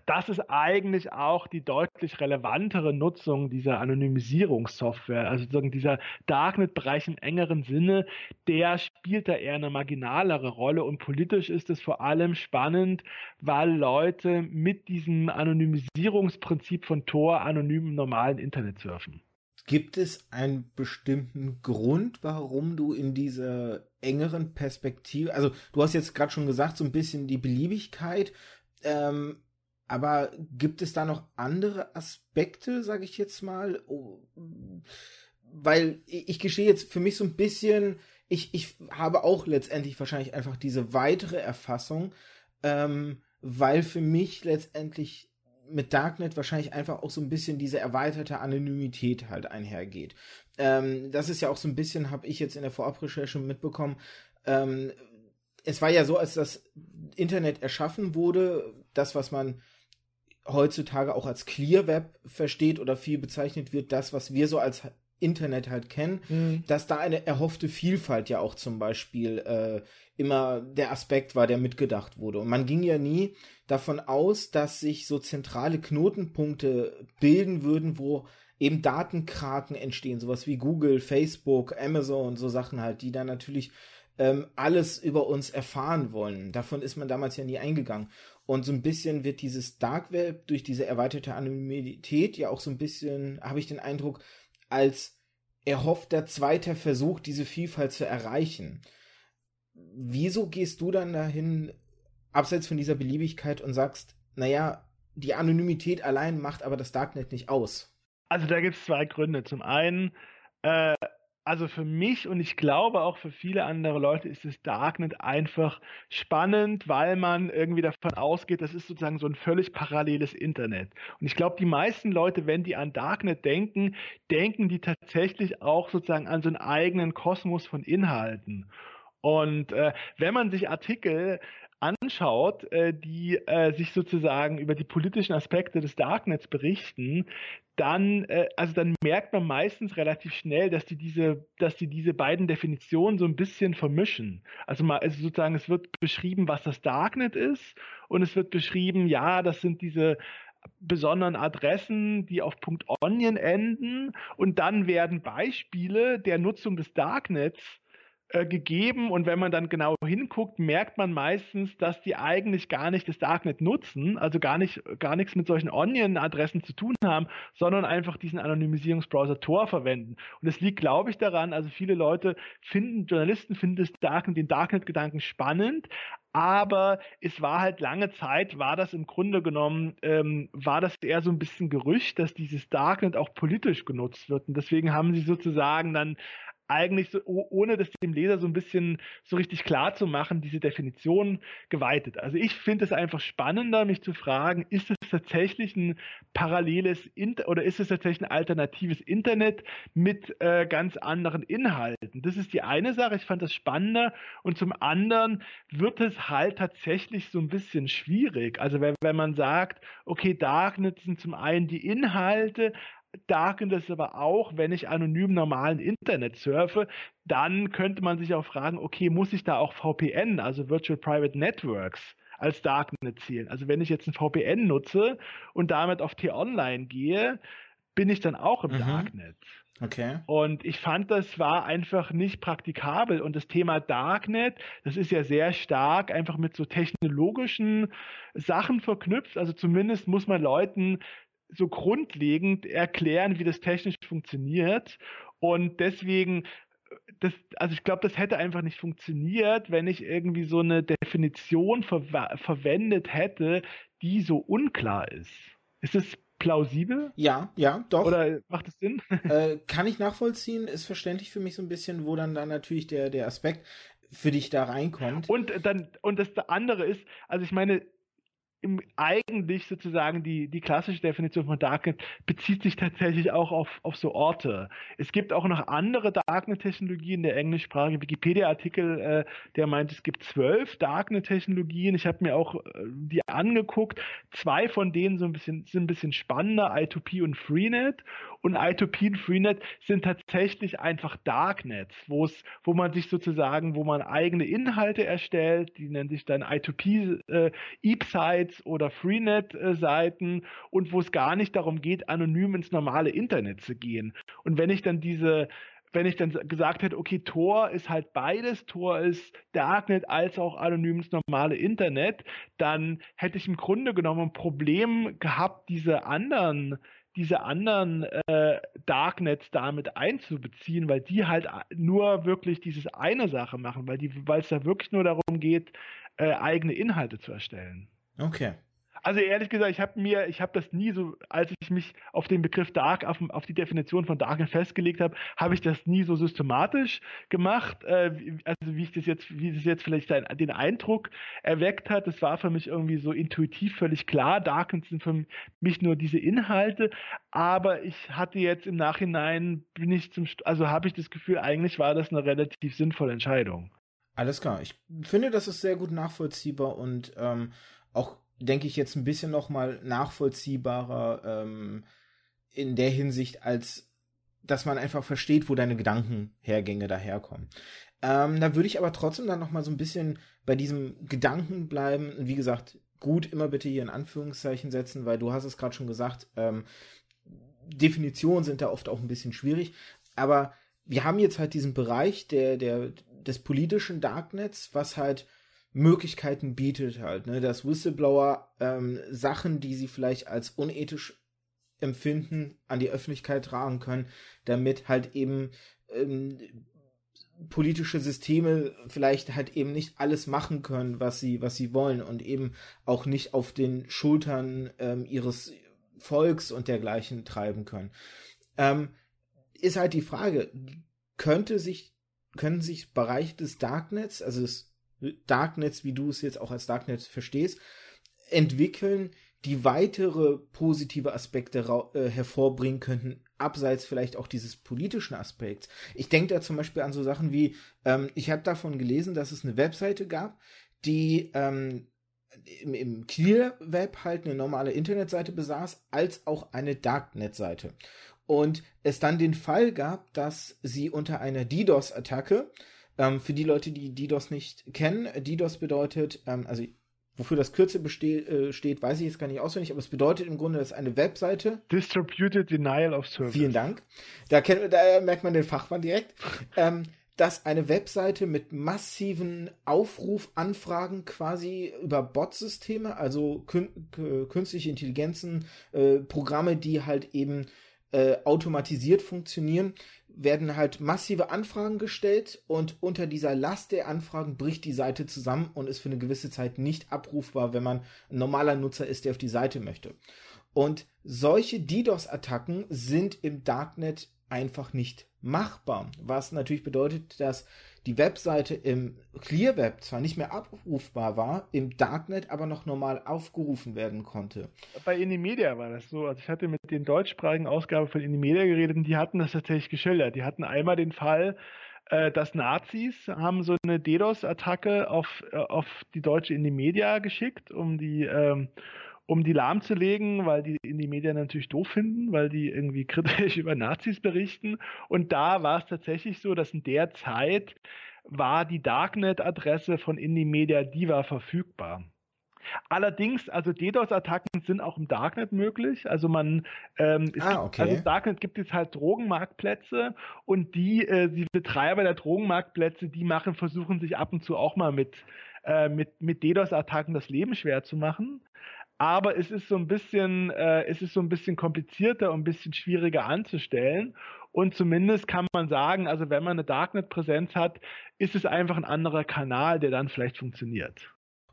das ist eigentlich auch die deutlich relevantere Nutzung dieser Anonymisierungssoftware, also sozusagen dieser Darknet-Bereich im engeren Sinne, der spielt da eher eine marginalere Rolle und politisch ist es vor allem spannend, weil Leute mit diesem Anonymisierungsprinzip von Tor anonym im normalen Internet surfen. Gibt es einen bestimmten Grund, warum du in dieser engeren Perspektive, also du hast jetzt gerade schon gesagt, so ein bisschen die Beliebigkeit, ähm, aber gibt es da noch andere Aspekte, sage ich jetzt mal? Oh, weil ich, gestehe jetzt für mich so ein bisschen, ich, ich habe auch letztendlich wahrscheinlich einfach diese weitere Erfassung, ähm, weil für mich letztendlich mit Darknet wahrscheinlich einfach auch so ein bisschen diese erweiterte Anonymität halt einhergeht. Ähm, das ist ja auch so ein bisschen, habe ich jetzt in der Vorabrecherche mitbekommen, ähm, es war ja so, als das Internet erschaffen wurde, das, was man heutzutage auch als Clear Web versteht oder viel bezeichnet wird, das, was wir so als Internet halt kennen, mhm. dass da eine erhoffte Vielfalt ja auch zum Beispiel äh, immer der Aspekt war, der mitgedacht wurde. Und man ging ja nie davon aus, dass sich so zentrale Knotenpunkte bilden würden, wo eben Datenkraken entstehen, sowas wie Google, Facebook, Amazon, so Sachen halt, die dann natürlich ähm, alles über uns erfahren wollen. Davon ist man damals ja nie eingegangen. Und so ein bisschen wird dieses Dark Web durch diese erweiterte Anonymität ja auch so ein bisschen, habe ich den Eindruck, als erhoffter zweiter Versuch, diese Vielfalt zu erreichen. Wieso gehst du dann dahin, abseits von dieser Beliebigkeit und sagst, naja, die Anonymität allein macht aber das Darknet nicht aus? Also da gibt es zwei Gründe. Zum einen, äh, also für mich und ich glaube auch für viele andere Leute ist das Darknet einfach spannend, weil man irgendwie davon ausgeht, das ist sozusagen so ein völlig paralleles Internet. Und ich glaube, die meisten Leute, wenn die an Darknet denken, denken die tatsächlich auch sozusagen an so einen eigenen Kosmos von Inhalten. Und äh, wenn man sich Artikel anschaut, äh, die äh, sich sozusagen über die politischen Aspekte des Darknets berichten, dann, äh, also dann merkt man meistens relativ schnell, dass die diese, dass die diese beiden Definitionen so ein bisschen vermischen. Also mal, also sozusagen, es wird beschrieben, was das Darknet ist, und es wird beschrieben, ja, das sind diese besonderen Adressen, die auf .onion enden, und dann werden Beispiele der Nutzung des Darknets äh, gegeben und wenn man dann genau hinguckt, merkt man meistens, dass die eigentlich gar nicht das Darknet nutzen, also gar nicht gar nichts mit solchen Onion-Adressen zu tun haben, sondern einfach diesen Anonymisierungsbrowser Tor verwenden. Und es liegt, glaube ich, daran, also viele Leute finden, Journalisten finden das Darknet, den Darknet-Gedanken spannend, aber es war halt lange Zeit, war das im Grunde genommen, ähm, war das eher so ein bisschen Gerücht, dass dieses Darknet auch politisch genutzt wird. Und deswegen haben sie sozusagen dann eigentlich so, ohne das dem Leser so ein bisschen so richtig klar zu machen, diese Definition geweitet. Also ich finde es einfach spannender, mich zu fragen, ist es tatsächlich ein paralleles Inter oder ist es tatsächlich ein alternatives Internet mit äh, ganz anderen Inhalten? Das ist die eine Sache, ich fand das spannender und zum anderen wird es halt tatsächlich so ein bisschen schwierig. Also wenn, wenn man sagt, okay, Darknet sind zum einen die Inhalte, Darken das aber auch, wenn ich anonym normalen Internet surfe, dann könnte man sich auch fragen, okay, muss ich da auch VPN, also Virtual Private Networks, als Darknet zählen? Also wenn ich jetzt ein VPN nutze und damit auf T-Online gehe, bin ich dann auch im mhm. Darknet. Okay. Und ich fand, das war einfach nicht praktikabel. Und das Thema Darknet, das ist ja sehr stark einfach mit so technologischen Sachen verknüpft. Also zumindest muss man Leuten so grundlegend erklären, wie das technisch funktioniert. Und deswegen das, also ich glaube, das hätte einfach nicht funktioniert, wenn ich irgendwie so eine Definition ver verwendet hätte, die so unklar ist. Ist es plausibel? Ja, ja, doch. Oder macht es Sinn? (laughs) Äh, kann ich nachvollziehen, ist verständlich für mich so ein bisschen, wo dann dann natürlich der, der Aspekt für dich da reinkommt. Und dann, und das andere ist, also ich meine, im, eigentlich sozusagen die, die klassische Definition von Darknet bezieht sich tatsächlich auch auf, auf so Orte. Es gibt auch noch andere Darknet-Technologien. Der englischsprachige Wikipedia-Artikel, äh, der meint, es gibt zwölf Darknet-Technologien. Ich habe mir auch äh, die angeguckt. Zwei von denen so ein bisschen, sind ein bisschen spannender, I2P und Freenet. Und I2P und Freenet sind tatsächlich einfach Darknets, wo es, wo man sich sozusagen, wo man eigene Inhalte erstellt, die nennen sich dann I2P äh, Eep-Sites oder Freenet-Seiten und wo es gar nicht darum geht, anonym ins normale Internet zu gehen. Und wenn ich dann diese wenn ich dann gesagt hätte, okay, Tor ist halt beides, Tor ist Darknet als auch anonymes normale Internet, dann hätte ich im Grunde genommen ein Problem gehabt, diese anderen diese anderen äh, Darknets damit einzubeziehen, weil die halt nur wirklich dieses eine Sache machen, weil weil es da wirklich nur darum geht, äh, eigene Inhalte zu erstellen. Okay. Also ehrlich gesagt, ich habe mir, ich habe das nie so, als ich mich auf den Begriff Dark, auf, auf die Definition von Dark festgelegt habe, habe ich das nie so systematisch gemacht. Äh, also wie ich das jetzt, wie das jetzt vielleicht den Eindruck erweckt hat, das war für mich irgendwie so intuitiv völlig klar. Darknet sind für mich nur diese Inhalte, aber ich hatte jetzt im Nachhinein bin ich zum, also habe ich das Gefühl, eigentlich war das eine relativ sinnvolle Entscheidung. Alles klar. Ich finde, das ist sehr gut nachvollziehbar und ähm, auch denke ich, jetzt ein bisschen noch mal nachvollziehbarer ähm, in der Hinsicht, als dass man einfach versteht, wo deine Gedankenhergänge daherkommen. Ähm, da würde ich aber trotzdem dann noch mal so ein bisschen bei diesem Gedanken bleiben. Wie gesagt, gut immer bitte hier in Anführungszeichen setzen, weil du hast es gerade schon gesagt, ähm, Definitionen sind da oft auch ein bisschen schwierig. Aber wir haben jetzt halt diesen Bereich der, der, des politischen Darknets, was halt Möglichkeiten bietet halt, ne, dass Whistleblower ähm, Sachen, die sie vielleicht als unethisch empfinden, an die Öffentlichkeit tragen können, damit halt eben ähm, politische Systeme vielleicht halt eben nicht alles machen können, was sie, was sie wollen und eben auch nicht auf den Schultern ähm, ihres Volks und dergleichen treiben können. Ähm, ist halt die Frage, könnte sich, können sich Bereiche des Darknets, also des Darknets, wie du es jetzt auch als Darknet verstehst, entwickeln, die weitere positive Aspekte äh, hervorbringen könnten, abseits vielleicht auch dieses politischen Aspekts. Ich denke da zum Beispiel an so Sachen wie, ähm, ich habe davon gelesen, dass es eine Webseite gab, die ähm, im, im Clear Web halt eine normale Internetseite besaß, als auch eine Darknet-Seite. Und es dann den Fall gab, dass sie unter einer DDoS-Attacke ähm, für die Leute, die DDoS nicht kennen, DDoS bedeutet, ähm, also wofür das Kürzel besteht, äh, steht, weiß ich jetzt gar nicht auswendig, aber es bedeutet im Grunde, dass eine Webseite. Distributed Denial of Service. Vielen Dank. Da, kennt, da merkt man den Fachmann direkt. (laughs) ähm, dass eine Webseite mit massiven Aufrufanfragen quasi über Bot-Systeme, also kün künstliche Intelligenzen, äh, Programme, die halt eben äh, automatisiert funktionieren, werden halt massive Anfragen gestellt und unter dieser Last der Anfragen bricht die Seite zusammen und ist für eine gewisse Zeit nicht abrufbar, wenn man ein normaler Nutzer ist, der auf die Seite möchte. Und solche DDoS-Attacken sind im Darknet einfach nicht machbar, was natürlich bedeutet, dass die Webseite im Clear Web zwar nicht mehr abrufbar war, im Darknet aber noch normal aufgerufen werden konnte. Bei Inimedia war das so. Also ich hatte mit den deutschsprachigen Ausgaben von Inimedia geredet und die hatten das tatsächlich geschildert. Die hatten einmal den Fall, äh, dass Nazis haben so eine DDoS-Attacke auf, äh, auf die deutsche Inimedia geschickt, um die ähm, um die lahmzulegen, weil die in die Medien natürlich doof finden, weil die irgendwie (laughs) kritisch über Nazis berichten. Und da war es tatsächlich so, dass in der Zeit war die Darknet-Adresse von Indie Media, die war verfügbar. Allerdings, also DDoS-Attacken sind auch im Darknet möglich. Also man, ähm, ah, okay. also im Darknet gibt es halt Drogenmarktplätze und die, äh, die Betreiber der Drogenmarktplätze, die machen, versuchen sich ab und zu auch mal mit, äh, mit, mit DDoS-Attacken das Leben schwer zu machen. Aber es ist so ein bisschen, äh, es ist so ein bisschen komplizierter und ein bisschen schwieriger anzustellen. Und zumindest kann man sagen, also wenn man eine Darknet-Präsenz hat, ist es einfach ein anderer Kanal, der dann vielleicht funktioniert.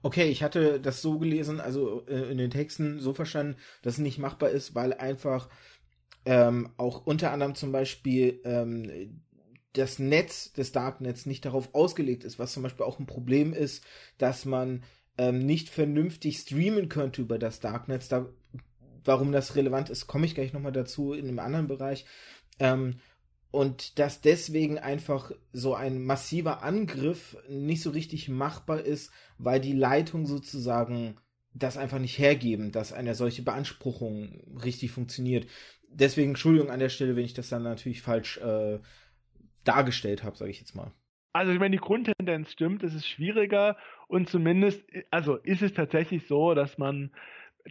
Okay, ich hatte das so gelesen, also äh, in den Texten so verstanden, dass es nicht machbar ist, weil einfach ähm, auch unter anderem zum Beispiel ähm, das Netz des Darknets nicht darauf ausgelegt ist, was zum Beispiel auch ein Problem ist, dass man ähm, nicht vernünftig streamen könnte über das Darknet. Da, warum das relevant ist, komme ich gleich nochmal dazu in einem anderen Bereich. Ähm, und dass deswegen einfach so ein massiver Angriff nicht so richtig machbar ist, weil die Leitung sozusagen das einfach nicht hergeben, dass eine solche Beanspruchung richtig funktioniert. Deswegen Entschuldigung an der Stelle, wenn ich das dann natürlich falsch äh, dargestellt habe, sage ich jetzt mal. Also wenn die Grundtendenz stimmt, ist es schwieriger und zumindest, also ist es tatsächlich so, dass man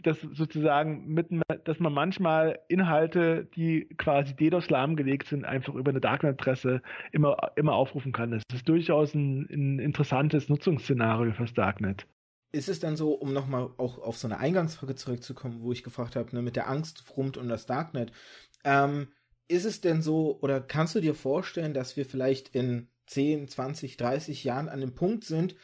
dass sozusagen mit, dass man manchmal Inhalte, die quasi DDoS lahmgelegt sind, einfach über eine Darknet-Adresse immer, immer aufrufen kann. Das ist durchaus ein, ein interessantes Nutzungsszenario fürs Darknet. Ist es dann so, um nochmal auch auf so eine Eingangsfrage zurückzukommen, wo ich gefragt habe, ne, mit der Angst rund um das Darknet, ähm, ist es denn so, oder kannst du dir vorstellen, dass wir vielleicht in 10, 20, 30 Jahren an dem Punkt sind,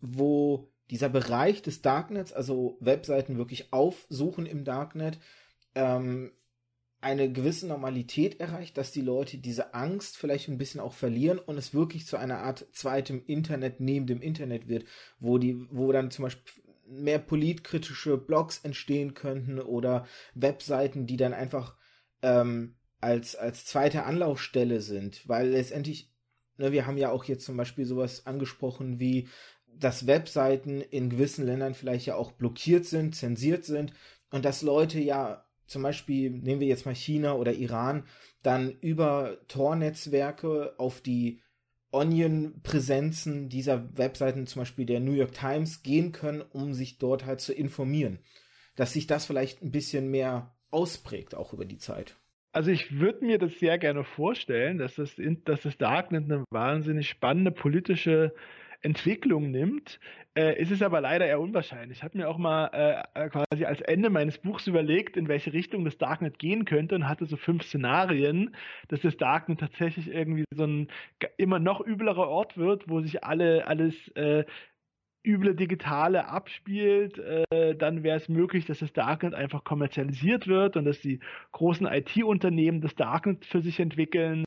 wo dieser Bereich des Darknets, also Webseiten wirklich aufsuchen im Darknet, ähm, eine gewisse Normalität erreicht, dass die Leute diese Angst vielleicht ein bisschen auch verlieren und es wirklich zu einer Art zweitem Internet neben dem Internet wird, wo die, wo dann zum Beispiel mehr politkritische Blogs entstehen könnten oder Webseiten, die dann einfach ähm, als, als zweite Anlaufstelle sind, weil letztendlich, ne, wir haben ja auch jetzt zum Beispiel sowas angesprochen wie dass Webseiten in gewissen Ländern vielleicht ja auch blockiert sind, zensiert sind und dass Leute ja zum Beispiel, nehmen wir jetzt mal China oder Iran, dann über Tor-Netzwerke auf die Onion-Präsenzen dieser Webseiten, zum Beispiel der New York Times, gehen können, um sich dort halt zu informieren. Dass sich das vielleicht ein bisschen mehr ausprägt, auch über die Zeit. Also ich würde mir das sehr gerne vorstellen, dass das, dass das Darknet eine wahnsinnig spannende politische Entwicklung nimmt. Äh, ist es aber leider eher unwahrscheinlich. Ich habe mir auch mal äh, äh, quasi als Ende meines Buchs überlegt, in welche Richtung das Darknet gehen könnte und hatte so fünf Szenarien, dass das Darknet tatsächlich irgendwie so ein immer noch üblerer Ort wird, wo sich alle alles äh, üble Digitale abspielt, äh, dann wäre es möglich, dass das Darknet einfach kommerzialisiert wird und dass die großen IT-Unternehmen das Darknet für sich entwickeln.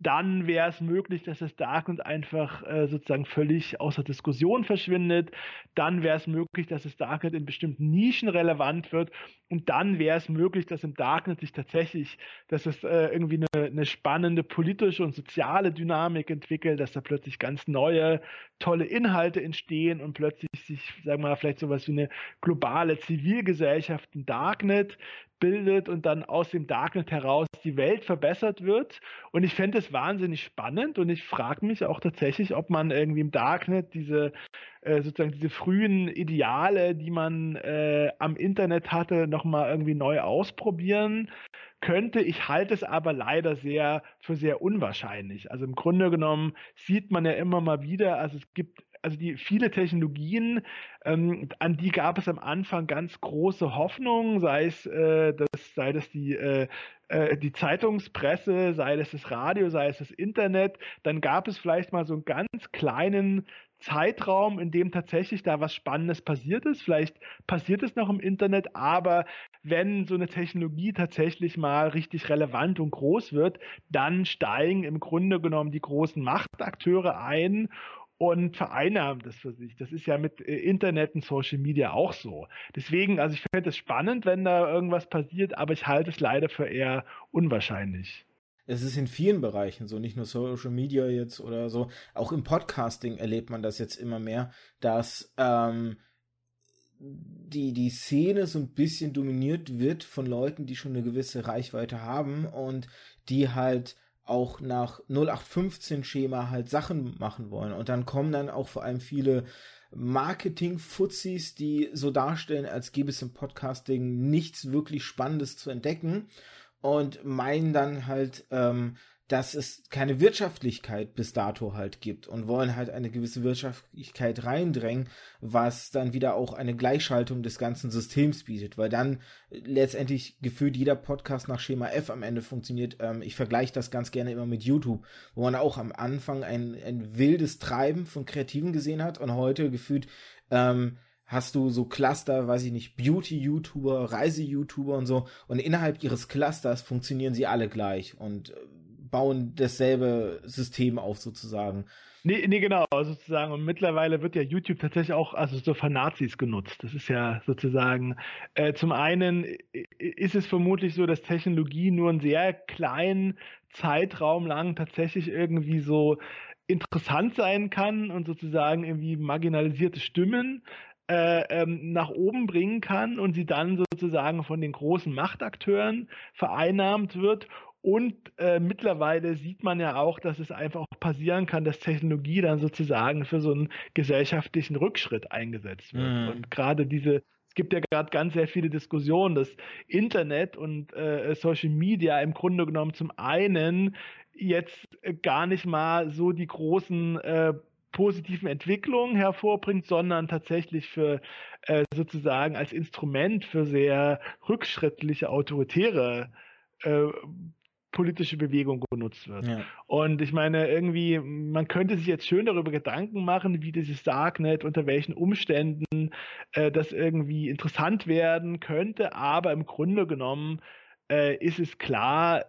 Dann wäre es möglich, dass das Darknet einfach äh, sozusagen völlig außer Diskussion verschwindet. Dann wäre es möglich, dass das Darknet in bestimmten Nischen relevant wird. Und dann wäre es möglich, dass im Darknet sich tatsächlich, dass es äh, irgendwie eine, eine spannende politische und soziale Dynamik entwickelt, dass da plötzlich ganz neue, tolle Inhalte entstehen und plötzlich sich, sagen wir mal, vielleicht sowas wie eine globale Zivilgesellschaft, ein Darknet bildet und dann aus dem Darknet heraus die Welt verbessert wird. Und ich fände es wahnsinnig spannend und ich frage mich auch tatsächlich, ob man irgendwie im Darknet diese äh, sozusagen diese frühen Ideale, die man äh, am Internet hatte, nochmal irgendwie neu ausprobieren könnte. Ich halte es aber leider sehr für sehr unwahrscheinlich. Also im Grunde genommen sieht man ja immer mal wieder, also es gibt also die viele Technologien, ähm, an die gab es am Anfang ganz große Hoffnung, sei es, äh, das, sei das die, äh, äh, die Zeitungspresse, sei es das Radio, sei es das Internet. Dann gab es vielleicht mal so einen ganz kleinen Zeitraum, in dem tatsächlich da was Spannendes passiert ist. Vielleicht passiert es noch im Internet, aber wenn so eine Technologie tatsächlich mal richtig relevant und groß wird, dann steigen im Grunde genommen die großen Machtakteure ein und vereinnahmen das für sich. Das ist ja mit äh, Internet und Social Media auch so. Deswegen, also ich fände es spannend, wenn da irgendwas passiert, aber ich halte es leider für eher unwahrscheinlich. Es ist in vielen Bereichen so, nicht nur Social Media jetzt oder so. Auch im Podcasting erlebt man das jetzt immer mehr, dass ähm, die, die Szene so ein bisschen dominiert wird von Leuten, die schon eine gewisse Reichweite haben und die halt auch nach 0815-Schema halt Sachen machen wollen. Und dann kommen dann auch vor allem viele Marketing-Fuzis, die so darstellen, als gäbe es im Podcasting nichts wirklich Spannendes zu entdecken und meinen dann halt, ähm, dass es keine Wirtschaftlichkeit bis dato halt gibt und wollen halt eine gewisse Wirtschaftlichkeit reindrängen, was dann wieder auch eine Gleichschaltung des ganzen Systems bietet, weil dann letztendlich gefühlt jeder Podcast nach Schema F am Ende funktioniert. Ähm, ich vergleiche das ganz gerne immer mit YouTube, wo man auch am Anfang ein, ein wildes Treiben von Kreativen gesehen hat und heute gefühlt ähm, hast du so Cluster, weiß ich nicht, Beauty-YouTuber, Reise-YouTuber und so. Und innerhalb ihres Clusters funktionieren sie alle gleich und äh, bauen dasselbe System auf sozusagen. Nee, nee, genau, sozusagen. Und mittlerweile wird ja YouTube tatsächlich auch also so von Nazis genutzt. Das ist ja sozusagen, äh, zum einen ist es vermutlich so, dass Technologie nur einen sehr kleinen Zeitraum lang tatsächlich irgendwie so interessant sein kann und sozusagen irgendwie marginalisierte Stimmen äh, ähm, nach oben bringen kann und sie dann sozusagen von den großen Machtakteuren vereinnahmt wird und äh, mittlerweile sieht man ja auch, dass es einfach auch passieren kann, dass Technologie dann sozusagen für so einen gesellschaftlichen Rückschritt eingesetzt wird. Mhm. Und gerade diese, es gibt ja gerade ganz sehr viele Diskussionen, dass Internet und äh, Social Media im Grunde genommen zum einen jetzt gar nicht mal so die großen äh, positiven Entwicklungen hervorbringt, sondern tatsächlich für äh, sozusagen als Instrument für sehr rückschrittliche autoritäre äh, politische Bewegung genutzt wird. Ja. Und ich meine, irgendwie, man könnte sich jetzt schön darüber Gedanken machen, wie dieses Darknet, unter welchen Umständen äh, das irgendwie interessant werden könnte, aber im Grunde genommen äh, ist es klar,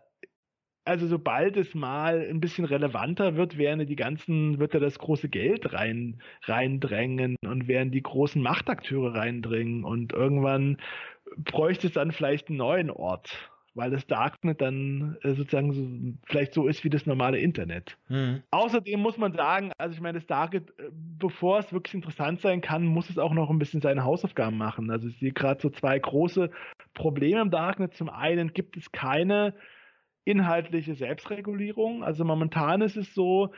also sobald es mal ein bisschen relevanter wird, werden die ganzen, wird da das große Geld rein, reindrängen und werden die großen Machtakteure reindringen und irgendwann bräuchte es dann vielleicht einen neuen Ort weil das Darknet dann äh, sozusagen so, vielleicht so ist wie das normale Internet. Mhm. Außerdem muss man sagen, also ich meine, das Darknet, äh, bevor es wirklich interessant sein kann, muss es auch noch ein bisschen seine Hausaufgaben machen. Also ich sehe gerade so zwei große Probleme im Darknet. Zum einen gibt es keine inhaltliche Selbstregulierung. Also momentan ist es so,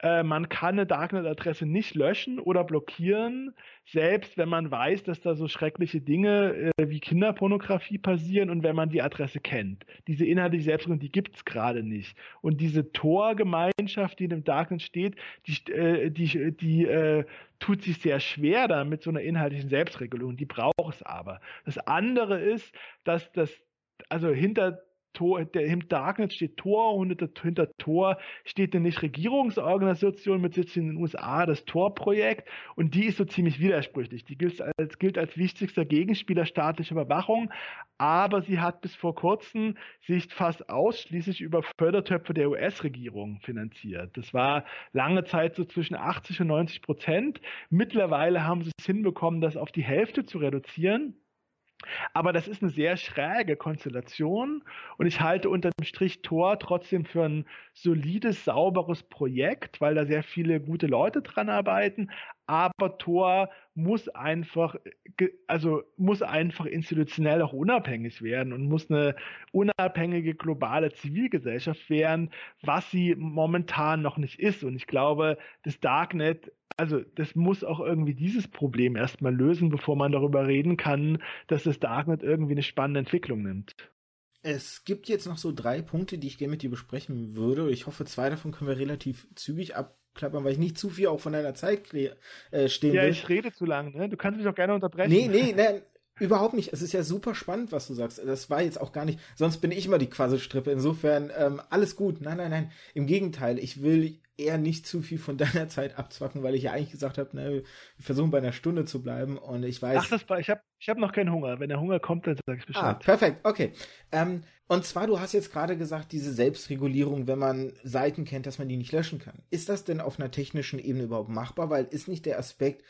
äh, man kann eine Darknet-Adresse nicht löschen oder blockieren, selbst wenn man weiß, dass da so schreckliche Dinge äh, wie Kinderpornografie passieren und wenn man die Adresse kennt. Diese inhaltliche Selbstregulierung, die gibt es gerade nicht. Und diese Tor-Gemeinschaft, die in dem Darknet steht, die, äh, die, die äh, tut sich sehr schwer da mit so einer inhaltlichen Selbstregulierung. Die braucht es aber. Das andere ist, dass das, also hinter Tor, der, im Darknet steht Tor und hinter, hinter Tor steht eine Nichtregierungsorganisation mit Sitz in den USA, das Tor-Projekt, und die ist so ziemlich widersprüchlich. Die gilt als, gilt als wichtigster Gegenspieler staatlicher Überwachung, aber sie hat bis vor kurzem sich fast ausschließlich über Fördertöpfe der US-Regierung finanziert. Das war lange Zeit so zwischen 80 und 90 Prozent. Mittlerweile haben sie es hinbekommen, das auf die Hälfte zu reduzieren. Aber das ist eine sehr schräge Konstellation und ich halte unterm Strich Tor trotzdem für ein solides, sauberes Projekt, weil da sehr viele gute Leute dran arbeiten. Aber Tor muss einfach, also muss einfach institutionell auch unabhängig werden und muss eine unabhängige globale Zivilgesellschaft werden, was sie momentan noch nicht ist. Und ich glaube, das Darknet also das muss auch irgendwie dieses Problem erstmal lösen, bevor man darüber reden kann, dass das Darknet irgendwie eine spannende Entwicklung nimmt. Es gibt jetzt noch so drei Punkte, die ich gerne mit dir besprechen würde. Ich hoffe, zwei davon können wir relativ zügig abklappern, weil ich nicht zu viel auch von deiner Zeit äh, stehen ja, will. Ja, ich rede zu lang, ne? Du kannst mich auch gerne unterbrechen. Nee, nee, (laughs) nee, Überhaupt nicht. Es ist ja super spannend, was du sagst. Das war jetzt auch gar nicht. Sonst bin ich immer die Quasselstrippe. Insofern ähm, alles gut. Nein, nein, nein. Im Gegenteil. Ich will eher nicht zu viel von (laughs) deiner Zeit abzwacken, weil ich ja eigentlich gesagt habe, ne, wir versuchen bei einer Stunde zu bleiben. Und ich weiß. Ach, das war. Ich habe ich hab noch keinen Hunger. Wenn der Hunger kommt, dann sag ich Bescheid. Ah, perfekt. Okay. Ähm, und zwar, du hast jetzt gerade gesagt, diese Selbstregulierung, wenn man Seiten kennt, dass man die nicht löschen kann. Ist das denn auf einer technischen Ebene überhaupt machbar? Weil ist nicht der Aspekt,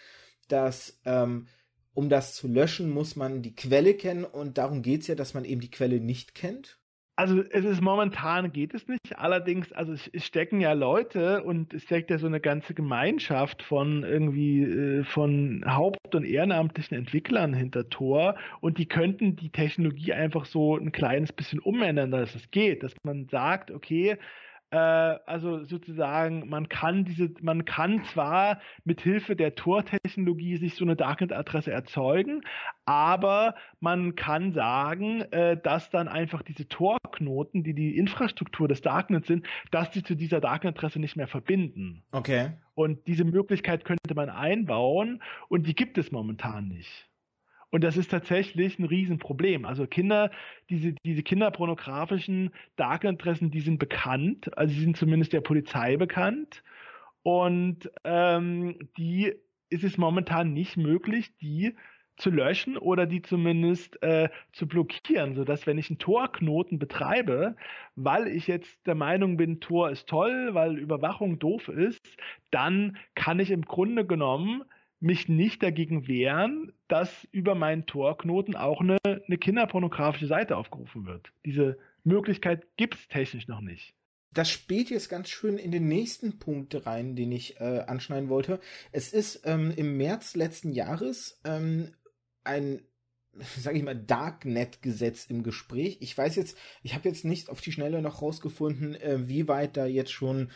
dass ähm, um das zu löschen, muss man die Quelle kennen und darum geht es ja, dass man eben die Quelle nicht kennt. Also es ist momentan geht es nicht. Allerdings, also es, es stecken ja Leute und es steckt ja so eine ganze Gemeinschaft von irgendwie äh, von Haupt- und ehrenamtlichen Entwicklern hinter Tor und die könnten die Technologie einfach so ein kleines bisschen umändern, dass es geht, dass man sagt, okay, äh, also sozusagen, man kann diese, man kann zwar mit Hilfe der Tor-Technologie sich so eine Darknet-Adresse erzeugen, aber man kann sagen, äh, dass dann einfach diese Tor-Knoten, die die Infrastruktur des Darknets sind, dass die zu dieser Darknet-Adresse nicht mehr verbinden. Okay. Und diese Möglichkeit könnte man einbauen und die gibt es momentan nicht. Und das ist tatsächlich ein Riesenproblem. Also Kinder, diese, diese kinderpornografischen Darknet-Adressen, die sind bekannt, also sie sind zumindest der Polizei bekannt. Und ähm, die ist es momentan nicht möglich, die zu löschen oder die zumindest äh, zu blockieren, sodass wenn ich einen Tor-Knoten betreibe, weil ich jetzt der Meinung bin, Tor ist toll, weil Überwachung doof ist, dann kann ich im Grunde genommen mich nicht dagegen wehren, dass über meinen Torknoten auch eine, eine kinderpornografische Seite aufgerufen wird. Diese Möglichkeit gibt es technisch noch nicht. Das spielt jetzt ganz schön in den nächsten Punkt rein, den ich äh, anschneiden wollte. Es ist ähm, im März letzten Jahres ähm, ein (laughs) sage ich mal, Darknet-Gesetz im Gespräch. Ich weiß jetzt, ich habe jetzt nicht auf die Schnelle noch rausgefunden, äh, wie weit da jetzt schon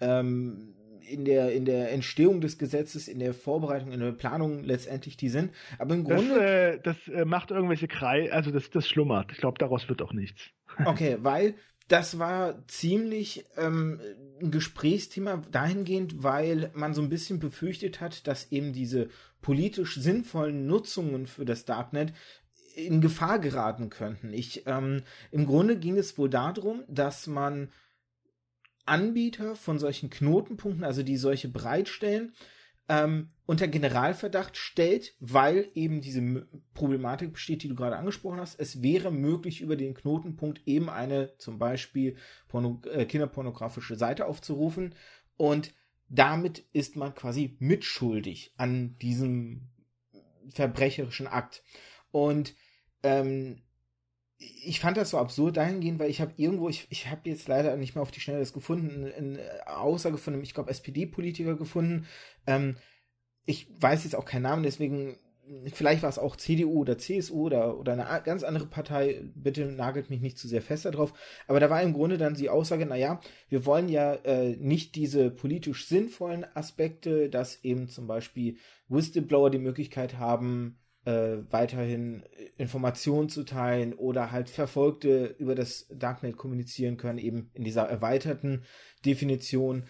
ähm, in der, in der Entstehung des Gesetzes, in der Vorbereitung, in der Planung letztendlich die sind. Aber im Grunde. Das, äh, das äh, macht irgendwelche Kreise, also das, das schlummert. Ich glaube, daraus wird auch nichts. (laughs) Okay, weil das war ziemlich ähm, ein Gesprächsthema dahingehend, weil man so ein bisschen befürchtet hat, dass eben diese politisch sinnvollen Nutzungen für das Darknet in Gefahr geraten könnten. Ich, ähm, im Grunde ging es wohl darum, dass man Anbieter von solchen Knotenpunkten, also die solche bereitstellen, ähm, unter Generalverdacht stellt, weil eben diese Problematik besteht, die du gerade angesprochen hast. Es wäre möglich, über den Knotenpunkt eben eine zum Beispiel porno äh, kinderpornografische Seite aufzurufen und damit ist man quasi mitschuldig an diesem verbrecherischen Akt. Und ähm, ich fand das so absurd dahingehend, weil ich habe irgendwo, ich, ich habe jetzt leider nicht mehr auf die Schnelle das gefunden, eine Aussage von einem, ich glaube, SPD-Politiker gefunden. Ähm, ich weiß jetzt auch keinen Namen, deswegen, vielleicht war es auch CDU oder CSU oder, oder eine ganz andere Partei, bitte nagelt mich nicht zu sehr fest darauf. Aber da war im Grunde dann die Aussage, naja, wir wollen ja äh, nicht diese politisch sinnvollen Aspekte, dass eben zum Beispiel Whistleblower die Möglichkeit haben, äh, weiterhin Informationen zu teilen oder halt Verfolgte über das Darknet kommunizieren können, eben in dieser erweiterten Definition,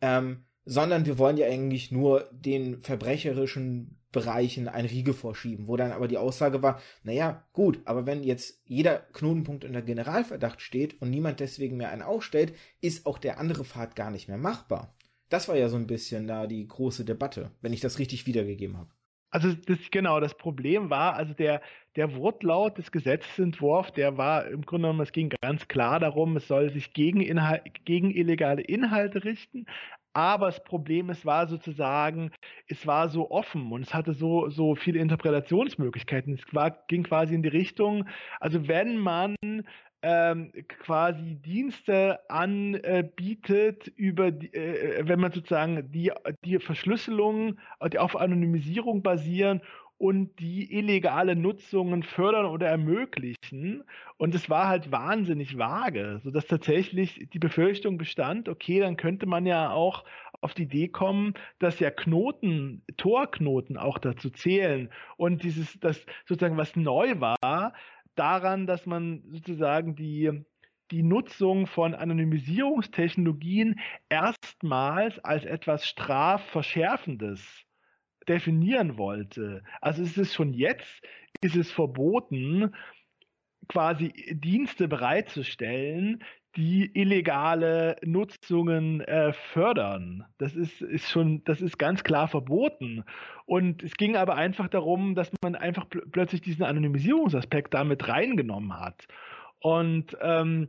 ähm, sondern wir wollen ja eigentlich nur den verbrecherischen Bereichen ein Riegel vorschieben, wo dann aber die Aussage war, naja, gut, aber wenn jetzt jeder Knotenpunkt unter Generalverdacht steht und niemand deswegen mehr einen aufstellt, ist auch der andere Pfad gar nicht mehr machbar. Das war ja so ein bisschen da die große Debatte, wenn ich das richtig wiedergegeben habe. Also das, genau, das Problem war, also der, der Wortlaut des Gesetzentwurfs, der war im Grunde genommen, es ging ganz klar darum, es soll sich gegen, Inhal gegen illegale Inhalte richten, aber das Problem, es war sozusagen, es war so offen und es hatte so, so viele Interpretationsmöglichkeiten. Es war, ging quasi in die Richtung, also wenn man ähm, quasi Dienste anbietet über die, äh, wenn man sozusagen die, die Verschlüsselung, die auf Anonymisierung basieren und die illegale Nutzungen fördern oder ermöglichen. Und es war halt wahnsinnig vage, sodass tatsächlich die Befürchtung bestand, okay, dann könnte man ja auch auf die Idee kommen, dass ja Knoten, Torknoten auch dazu zählen. Und dieses, das sozusagen, was neu war, daran, dass man sozusagen die, die Nutzung von Anonymisierungstechnologien erstmals als etwas Strafverschärfendes definieren wollte. Also es ist schon jetzt, ist es verboten, quasi Dienste bereitzustellen, die illegale Nutzungen äh, fördern. Das ist, ist schon, das ist ganz klar verboten. Und es ging aber einfach darum, dass man einfach pl plötzlich diesen Anonymisierungsaspekt damit reingenommen hat. Und ähm,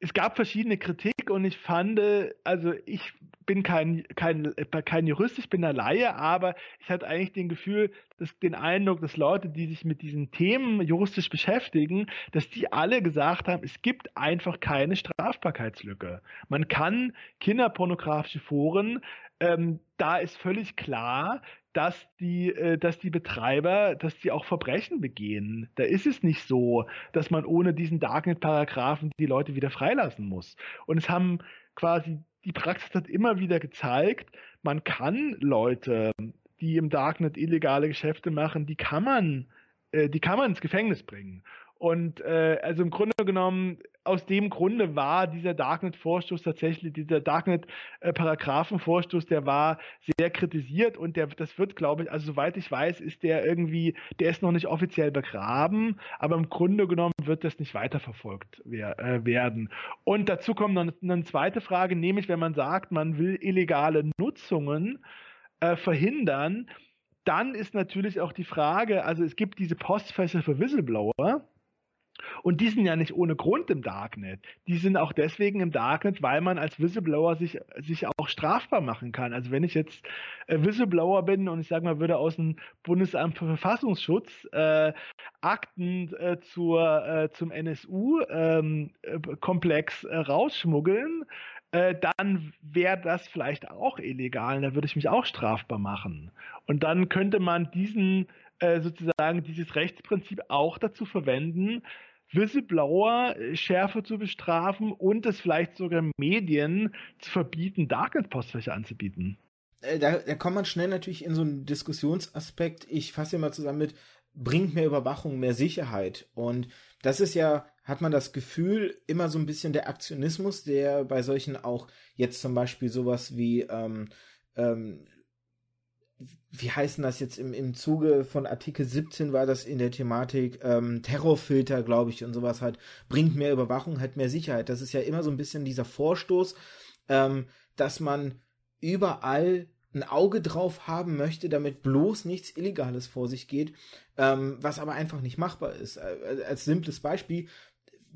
es gab verschiedene Kritik und ich fand, also ich bin kein, kein, kein Jurist, ich bin eine Laie, aber ich hatte eigentlich den Gefühl, dass, den Eindruck, dass Leute, die sich mit diesen Themen juristisch beschäftigen, dass die alle gesagt haben, es gibt einfach keine Strafbarkeitslücke. Man kann kinderpornografische Foren, ähm, da ist völlig klar, dass die, äh, dass die Betreiber, dass die auch Verbrechen begehen. Da ist es nicht so, dass man ohne diesen Darknet-Paragraphen die Leute wieder freilassen muss. Und es haben quasi die Praxis hat immer wieder gezeigt, man kann Leute, die im Darknet illegale Geschäfte machen, die kann man, äh, die kann man ins Gefängnis bringen. Und äh, also im Grunde genommen, aus dem Grunde war dieser Darknet-Vorstoß tatsächlich, dieser Darknet-Paragraphen-Vorstoß, der war sehr kritisiert und der, das wird, glaube ich, also soweit ich weiß, ist der irgendwie, der ist noch nicht offiziell begraben, aber im Grunde genommen wird das nicht weiterverfolgt wer, äh, werden. Und dazu kommt noch eine zweite Frage, nämlich wenn man sagt, man will illegale Nutzungen äh, verhindern, dann ist natürlich auch die Frage, also es gibt diese Postfächer für Whistleblower, und die sind ja nicht ohne Grund im Darknet. Die sind auch deswegen im Darknet, weil man als Whistleblower sich, sich auch strafbar machen kann. Also wenn ich jetzt äh, Whistleblower bin und ich sage mal, würde aus dem Bundesamt für Verfassungsschutz äh, Akten äh, zur, äh, zum NSU-Komplex ähm, äh, rausschmuggeln, äh, dann wäre das vielleicht auch illegal. Da würde ich mich auch strafbar machen. Und dann könnte man diesen sozusagen dieses Rechtsprinzip auch dazu verwenden, Whistleblower äh, schärfer zu bestrafen und es vielleicht sogar Medien zu verbieten, Darknet-Postfächer anzubieten. Äh, da, da kommt man schnell natürlich in so einen Diskussionsaspekt. Ich fasse mal zusammen mit, bringt mehr Überwachung, mehr Sicherheit. Und das ist ja, hat man das Gefühl, immer so ein bisschen der Aktionismus, der bei solchen auch jetzt zum Beispiel sowas wie ähm, ähm, wie heißen das jetzt im, im Zuge von Artikel 17 war das in der Thematik ähm, Terrorfilter, glaube ich, und sowas halt, bringt mehr Überwachung, halt mehr Sicherheit. Das ist ja immer so ein bisschen dieser Vorstoß, ähm, dass man überall ein Auge drauf haben möchte, damit bloß nichts Illegales vor sich geht, ähm, was aber einfach nicht machbar ist. Äh, als simples Beispiel,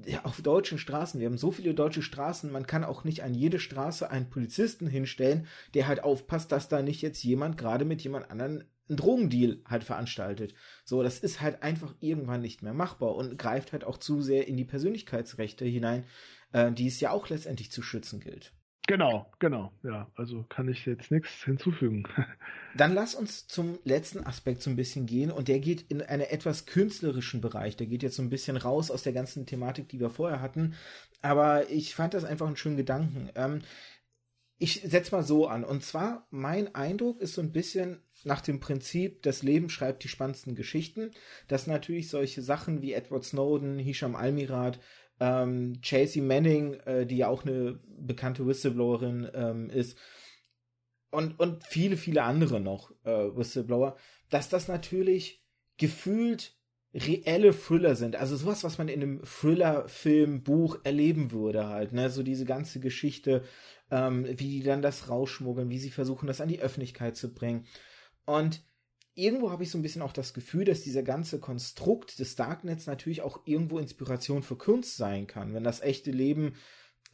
ja, auf deutschen Straßen, wir haben so viele deutsche Straßen, man kann auch nicht an jede Straße einen Polizisten hinstellen, der halt aufpasst, dass da nicht jetzt jemand gerade mit jemand anderen einen Drogendeal halt veranstaltet. So, das ist halt einfach irgendwann nicht mehr machbar und greift halt auch zu sehr in die Persönlichkeitsrechte hinein, äh, die es ja auch letztendlich zu schützen gilt. Genau, genau, ja. Also kann ich jetzt nichts hinzufügen. (laughs) Dann lass uns zum letzten Aspekt so ein bisschen gehen und der geht in einen etwas künstlerischen Bereich. Der geht jetzt so ein bisschen raus aus der ganzen Thematik, die wir vorher hatten. Aber ich fand das einfach einen schönen Gedanken. Ähm, ich setze mal so an. Und zwar, mein Eindruck ist so ein bisschen nach dem Prinzip, das Leben schreibt die spannendsten Geschichten, dass natürlich solche Sachen wie Edward Snowden, Hisham Almirat, ähm, Chasey Manning, äh, die ja auch eine bekannte Whistleblowerin ähm, ist, und, und viele, viele andere noch äh, Whistleblower, dass das natürlich gefühlt reelle Thriller sind. Also sowas, was man in einem Thriller-Film, Buch erleben würde halt. Ne? So diese ganze Geschichte, ähm, wie die dann das rausschmuggeln, wie sie versuchen, das an die Öffentlichkeit zu bringen. Und irgendwo habe ich so ein bisschen auch das Gefühl, dass dieser ganze Konstrukt des Darknets natürlich auch irgendwo Inspiration für Kunst sein kann, wenn das echte Leben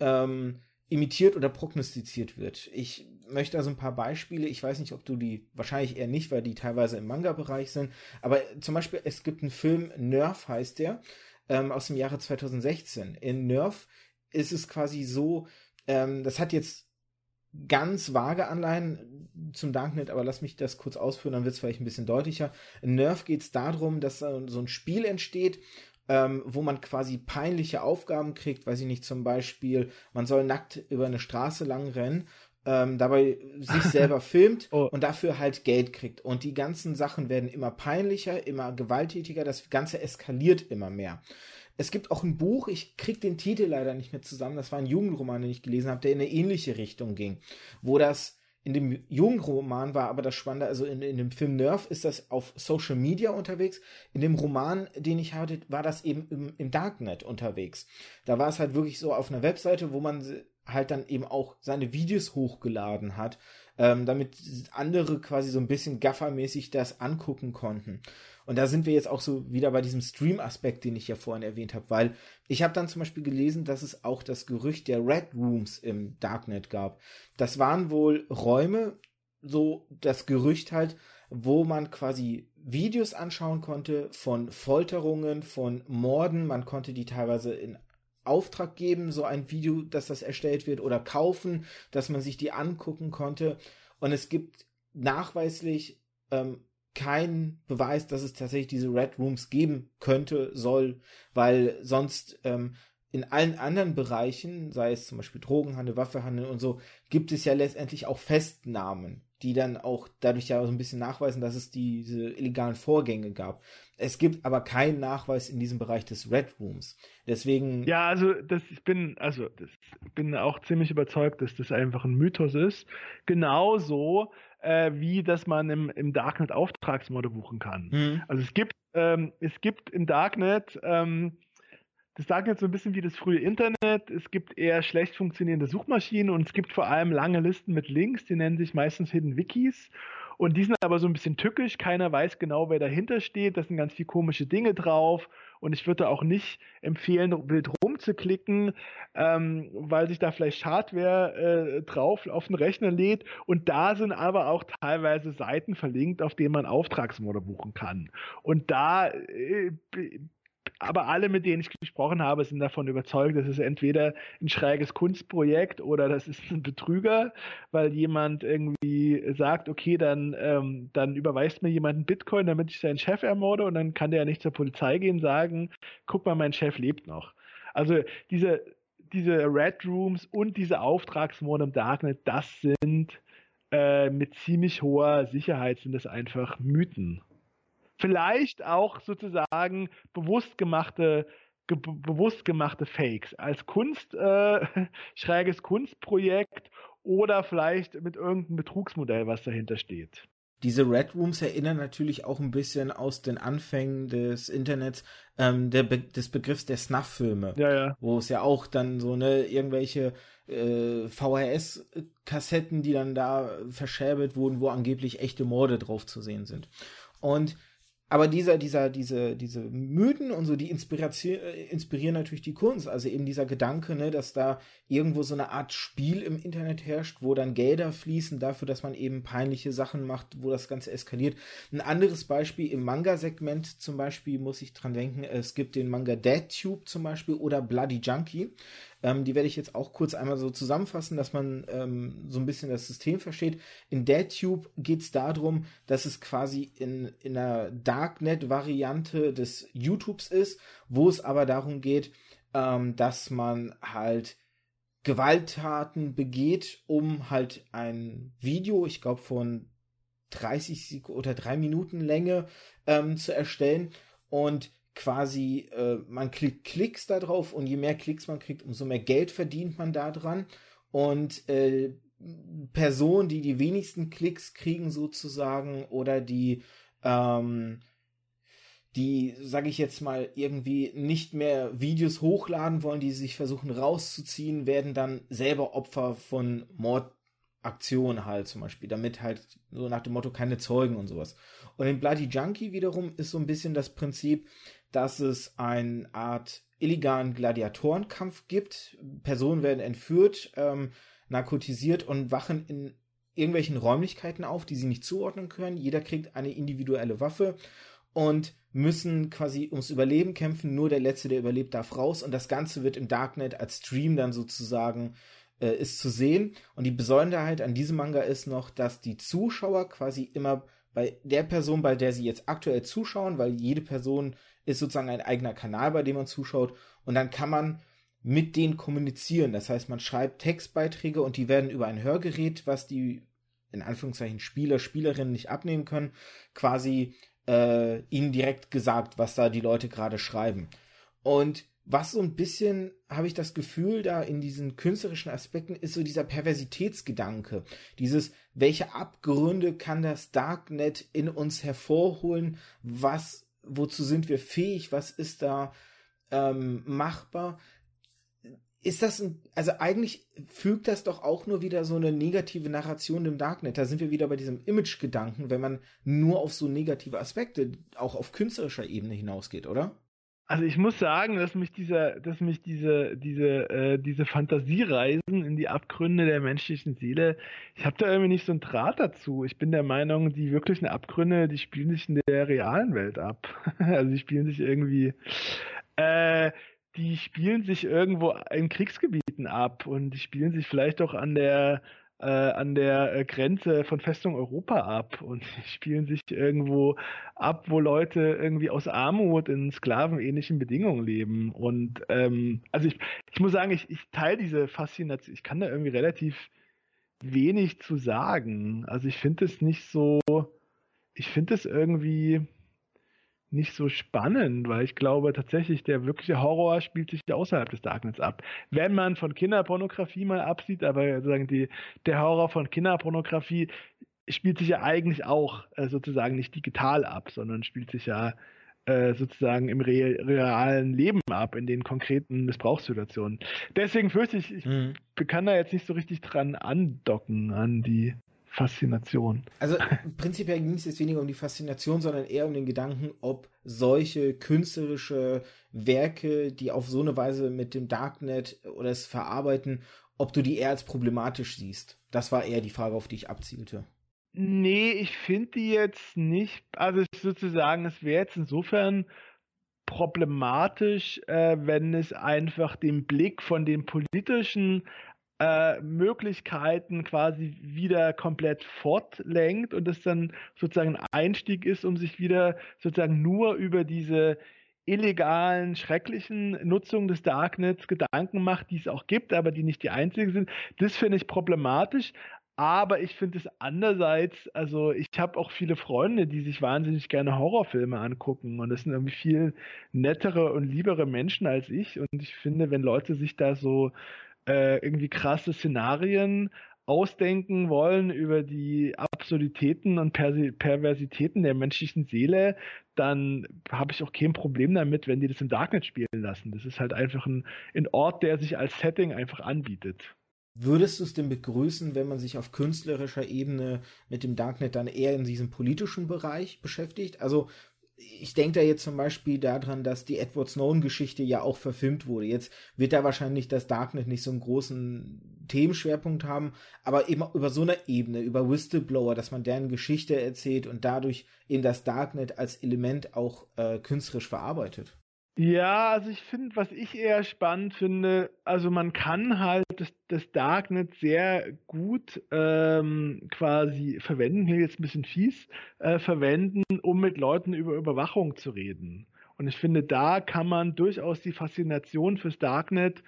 ähm, imitiert oder prognostiziert wird. Ich möchte also ein paar Beispiele, ich weiß nicht, ob du die, wahrscheinlich eher nicht, weil die teilweise im Manga-Bereich sind, aber zum Beispiel, es gibt einen Film, Nerf heißt der, ähm, aus dem Jahre 2016. In Nerf ist es quasi so, ähm, das hat jetzt ganz vage Anleihen zum Darknet, aber lass mich das kurz ausführen, dann wird es vielleicht ein bisschen deutlicher. In Nerf geht es darum, dass so ein Spiel entsteht, ähm, wo man quasi peinliche Aufgaben kriegt, weiß ich nicht, zum Beispiel, man soll nackt über eine Straße lang rennen, ähm, dabei sich (laughs) selber filmt oh. und dafür halt Geld kriegt. Und die ganzen Sachen werden immer peinlicher, immer gewalttätiger, das Ganze eskaliert immer mehr. Es gibt auch ein Buch, ich krieg den Titel leider nicht mehr zusammen, das war ein Jugendroman, den ich gelesen habe, der in eine ähnliche Richtung ging, wo das in dem Jugendroman war aber das Spannende, also in, in dem Film Nerf ist das auf Social Media unterwegs. In dem Roman, den ich hatte, war das eben im, im Darknet unterwegs. Da war es halt wirklich so auf einer Webseite, wo man halt dann eben auch seine Videos hochgeladen hat, ähm, damit andere quasi so ein bisschen gaffermäßig das angucken konnten. Und da sind wir jetzt auch so wieder bei diesem Stream-Aspekt, den ich ja vorhin erwähnt habe, weil ich habe dann zum Beispiel gelesen, dass es auch das Gerücht der Red Rooms im Darknet gab. Das waren wohl Räume, so das Gerücht halt, wo man quasi Videos anschauen konnte von Folterungen, von Morden. Man konnte die teilweise in Auftrag geben, so ein Video, dass das erstellt wird, oder kaufen, dass man sich die angucken konnte. Und es gibt nachweislich ähm, kein Beweis, dass es tatsächlich diese Red Rooms geben könnte, soll, weil sonst ähm, in allen anderen Bereichen, sei es zum Beispiel Drogenhandel, Waffehandel und so, gibt es ja letztendlich auch Festnahmen, die dann auch dadurch ja so ein bisschen nachweisen, dass es diese illegalen Vorgänge gab. Es gibt aber keinen Nachweis in diesem Bereich des Red Rooms. Deswegen. Ja, also das, ich bin, also das, bin auch ziemlich überzeugt, dass das einfach ein Mythos ist. Genauso äh, wie dass man im, im Darknet Auftragsmorde buchen kann. Mhm. Also es gibt, ähm, es gibt im Darknet ähm, das Darknet so ein bisschen wie das frühe Internet. Es gibt eher schlecht funktionierende Suchmaschinen und es gibt vor allem lange Listen mit Links, die nennen sich meistens Hidden Wikis. Und die sind aber so ein bisschen tückisch. Keiner weiß genau, wer dahinter steht. Da sind ganz viele komische Dinge drauf. Und ich würde auch nicht empfehlen, wild rumzuklicken, ähm, weil sich da vielleicht Hardware äh, drauf auf den Rechner lädt. Und da sind aber auch teilweise Seiten verlinkt, auf denen man Auftragsmorde buchen kann. Und da äh, aber alle, mit denen ich gesprochen habe, sind davon überzeugt, das ist entweder ein schräges Kunstprojekt oder das ist ein Betrüger, weil jemand irgendwie sagt, okay, dann, ähm, dann überweist mir jemand einen Bitcoin, damit ich seinen Chef ermorde und dann kann der ja nicht zur Polizei gehen sagen, guck mal, mein Chef lebt noch. Also diese, diese Red Rooms und diese Auftragsmorde im Darknet, das sind äh, mit ziemlich hoher Sicherheit sind das einfach Mythen vielleicht auch sozusagen bewusst gemachte ge bewusst gemachte Fakes als Kunst äh, (laughs) schräges Kunstprojekt oder vielleicht mit irgendeinem Betrugsmodell, was dahinter steht. Diese Red Rooms erinnern natürlich auch ein bisschen aus den Anfängen des Internets ähm, Be des Begriffs der Snuff-Filme, ja, ja. wo es ja auch dann so ne irgendwelche äh, VHS-Kassetten, die dann da verscherbelt wurden, wo angeblich echte Morde drauf zu sehen sind. Und aber dieser, dieser, diese, diese Mythen und so, die inspirieren, äh, inspirieren natürlich die Kunst. Also eben dieser Gedanke, ne, dass da irgendwo so eine Art Spiel im Internet herrscht, wo dann Gelder fließen dafür, dass man eben peinliche Sachen macht, wo das Ganze eskaliert. Ein anderes Beispiel im Manga-Segment zum Beispiel muss ich dran denken, es gibt den Manga Dead Tube zum Beispiel oder Bloody Junkie. Ähm, die werde ich jetzt auch kurz einmal so zusammenfassen, dass man ähm, so ein bisschen das System versteht. In DeadTube geht es darum, dass es quasi in, in einer Darknet-Variante des YouTubes ist, wo es aber darum geht, ähm, dass man halt Gewalttaten begeht, um halt ein Video, ich glaube von 30 Sek oder drei Minuten Länge ähm, zu erstellen. Und quasi, äh, man klickt Klicks da drauf und je mehr Klicks man kriegt, umso mehr Geld verdient man da dran. Und äh, Personen, die die wenigsten Klicks kriegen sozusagen oder die, ähm, die, sage ich jetzt mal, irgendwie nicht mehr Videos hochladen wollen, die sich versuchen rauszuziehen, werden dann selber Opfer von Mordaktionen halt zum Beispiel, damit halt so nach dem Motto keine Zeugen und sowas. Und in Bloody Junkie wiederum ist so ein bisschen das Prinzip, dass es eine Art illegalen Gladiatorenkampf gibt. Personen werden entführt, ähm, narkotisiert und wachen in irgendwelchen Räumlichkeiten auf, die sie nicht zuordnen können. Jeder kriegt eine individuelle Waffe und müssen quasi ums Überleben kämpfen. Nur der Letzte, der überlebt, darf raus. Und das Ganze wird im Darknet als Stream dann sozusagen äh, ist zu sehen. Und die Besonderheit an diesem Manga ist noch, dass die Zuschauer quasi immer bei der Person, bei der sie jetzt aktuell zuschauen, weil jede Person ist sozusagen ein eigener Kanal, bei dem man zuschaut. Und dann kann man mit denen kommunizieren. Das heißt, man schreibt Textbeiträge und die werden über ein Hörgerät, was die in Anführungszeichen Spieler, Spielerinnen nicht abnehmen können, quasi äh, ihnen direkt gesagt, was da die Leute gerade schreiben. Und was so ein bisschen, habe ich das Gefühl, da in diesen künstlerischen Aspekten ist so dieser Perversitätsgedanke. Dieses, welche Abgründe kann das Darknet in uns hervorholen? Was wozu sind wir fähig, was ist da ähm, machbar. Ist das ein, also eigentlich fügt das doch auch nur wieder so eine negative Narration im Darknet. Da sind wir wieder bei diesem Image-Gedanken, wenn man nur auf so negative Aspekte, auch auf künstlerischer Ebene hinausgeht, oder? Also ich muss sagen, dass mich dieser, dass mich diese, diese, äh, diese Fantasiereisen in die Abgründe der menschlichen Seele, ich habe da irgendwie nicht so einen Draht dazu. Ich bin der Meinung, die wirklichen Abgründe, die spielen sich in der realen Welt ab. (laughs) also die spielen sich irgendwie, äh, die spielen sich irgendwo in Kriegsgebieten ab und die spielen sich vielleicht auch an der äh, an der äh, Grenze von Festung Europa ab und (laughs) spielen sich irgendwo ab, wo Leute irgendwie aus Armut in sklavenähnlichen Bedingungen leben. Und ähm, also ich, ich muss sagen, ich, ich teile diese Faszination, ich kann da irgendwie relativ wenig zu sagen. Also ich finde es nicht so, ich finde es irgendwie nicht so spannend, weil ich glaube tatsächlich, der wirkliche Horror spielt sich außerhalb des Darknets ab. Wenn man von Kinderpornografie mal absieht, aber sozusagen die, der Horror von Kinderpornografie spielt sich ja eigentlich auch äh, sozusagen nicht digital ab, sondern spielt sich ja äh, sozusagen im re realen Leben ab, in den konkreten Missbrauchssituationen. Deswegen fürchte ich, ich mhm. kann da jetzt nicht so richtig dran andocken an die Faszination. Also prinzipiell ging es jetzt weniger um die Faszination, sondern eher um den Gedanken, ob solche künstlerische Werke, die auf so eine Weise mit dem Darknet oder es verarbeiten, ob du die eher als problematisch siehst. Das war eher die Frage, auf die ich abzielte. Nee, ich finde die jetzt nicht, also sozusagen, es wäre jetzt insofern problematisch, äh, wenn es einfach den Blick von den politischen äh, Möglichkeiten quasi wieder komplett fortlenkt und es dann sozusagen ein Einstieg ist, um sich wieder sozusagen nur über diese illegalen, schrecklichen Nutzungen des Darknets Gedanken macht, die es auch gibt, aber die nicht die einzigen sind. Das finde ich problematisch. Aber ich finde es andererseits, also ich habe auch viele Freunde, die sich wahnsinnig gerne Horrorfilme angucken und das sind irgendwie viel nettere und liebere Menschen als ich und ich finde, wenn Leute sich da so äh, irgendwie krasse Szenarien ausdenken wollen über die Absurditäten und Persi Perversitäten der menschlichen Seele, dann habe ich auch kein Problem damit, wenn die das im Darknet spielen lassen. Das ist halt einfach ein, ein Ort, der sich als Setting einfach anbietet. Würdest du es denn begrüßen, wenn man sich auf künstlerischer Ebene mit dem Darknet dann eher in diesem politischen Bereich beschäftigt? Also ich denke da jetzt zum Beispiel daran, dass die Edward Snowden-Geschichte ja auch verfilmt wurde. Jetzt wird da wahrscheinlich das Darknet nicht so einen großen Themenschwerpunkt haben, aber eben über so einer Ebene, über Whistleblower, dass man deren Geschichte erzählt und dadurch eben das Darknet als Element auch äh, künstlerisch verarbeitet. Ja, also ich finde, was ich eher spannend finde, also man kann halt das, das Darknet sehr gut ähm, quasi verwenden, hier jetzt ein bisschen fies, äh, verwenden, um mit Leuten über Überwachung zu reden. Und ich finde, da kann man durchaus die Faszination fürs Darknet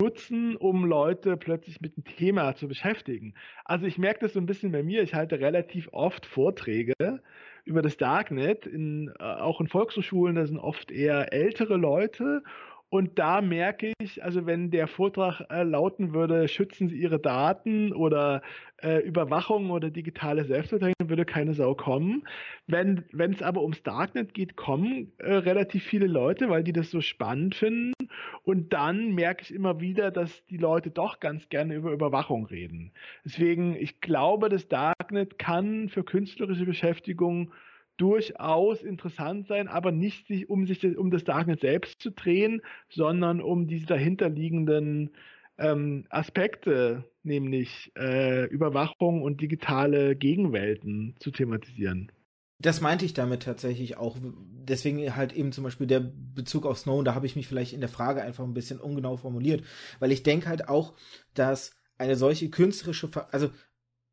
nutzen, um Leute plötzlich mit dem Thema zu beschäftigen. Also ich merke das so ein bisschen bei mir, ich halte relativ oft Vorträge über das Darknet, in, äh, auch in Volkshochschulen, da sind oft eher ältere Leute. Und da merke ich, also wenn der Vortrag äh, lauten würde, schützen Sie Ihre Daten oder äh, Überwachung oder digitale Selbstverteidigung, würde keine Sau kommen. Wenn es aber ums Darknet geht, kommen äh, relativ viele Leute, weil die das so spannend finden. Und dann merke ich immer wieder, dass die Leute doch ganz gerne über Überwachung reden. Deswegen, ich glaube, das Darknet kann für künstlerische Beschäftigung durchaus interessant sein, aber nicht sich, um sich um das Darknet selbst zu drehen, sondern um diese dahinterliegenden ähm, Aspekte, nämlich äh, Überwachung und digitale Gegenwelten zu thematisieren. Das meinte ich damit tatsächlich auch. Deswegen halt eben zum Beispiel der Bezug auf Snowden, da habe ich mich vielleicht in der Frage einfach ein bisschen ungenau formuliert, weil ich denke halt auch, dass eine solche künstlerische, also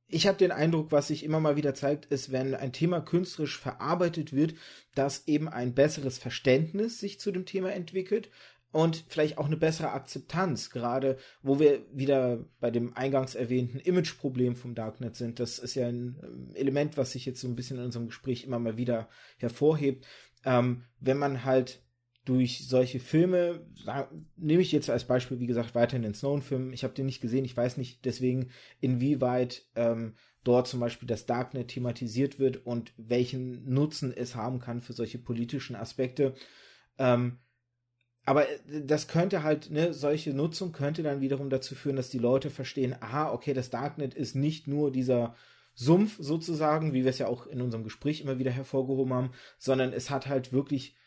ich habe den Eindruck, was sich immer mal wieder zeigt, ist, wenn ein Thema künstlerisch verarbeitet wird, dass eben ein besseres Verständnis sich zu dem Thema entwickelt, und vielleicht auch eine bessere Akzeptanz, gerade wo wir wieder bei dem eingangs erwähnten Imageproblem vom Darknet sind. Das ist ja ein ähm, Element, was sich jetzt so ein bisschen in unserem Gespräch immer mal wieder hervorhebt. Ähm, wenn man halt durch solche Filme, nehme ich jetzt als Beispiel, wie gesagt, weiterhin den Snowden-Film. Ich habe den nicht gesehen, ich weiß nicht deswegen, inwieweit ähm, dort zum Beispiel das Darknet thematisiert wird und welchen Nutzen es haben kann für solche politischen Aspekte. Ähm, aber äh, das könnte halt, ne, solche Nutzung könnte dann wiederum dazu führen, dass die Leute verstehen, aha, okay, das Darknet ist nicht nur dieser Sumpf sozusagen, wie wir es ja auch in unserem Gespräch immer wieder hervorgehoben haben, sondern es hat halt wirklich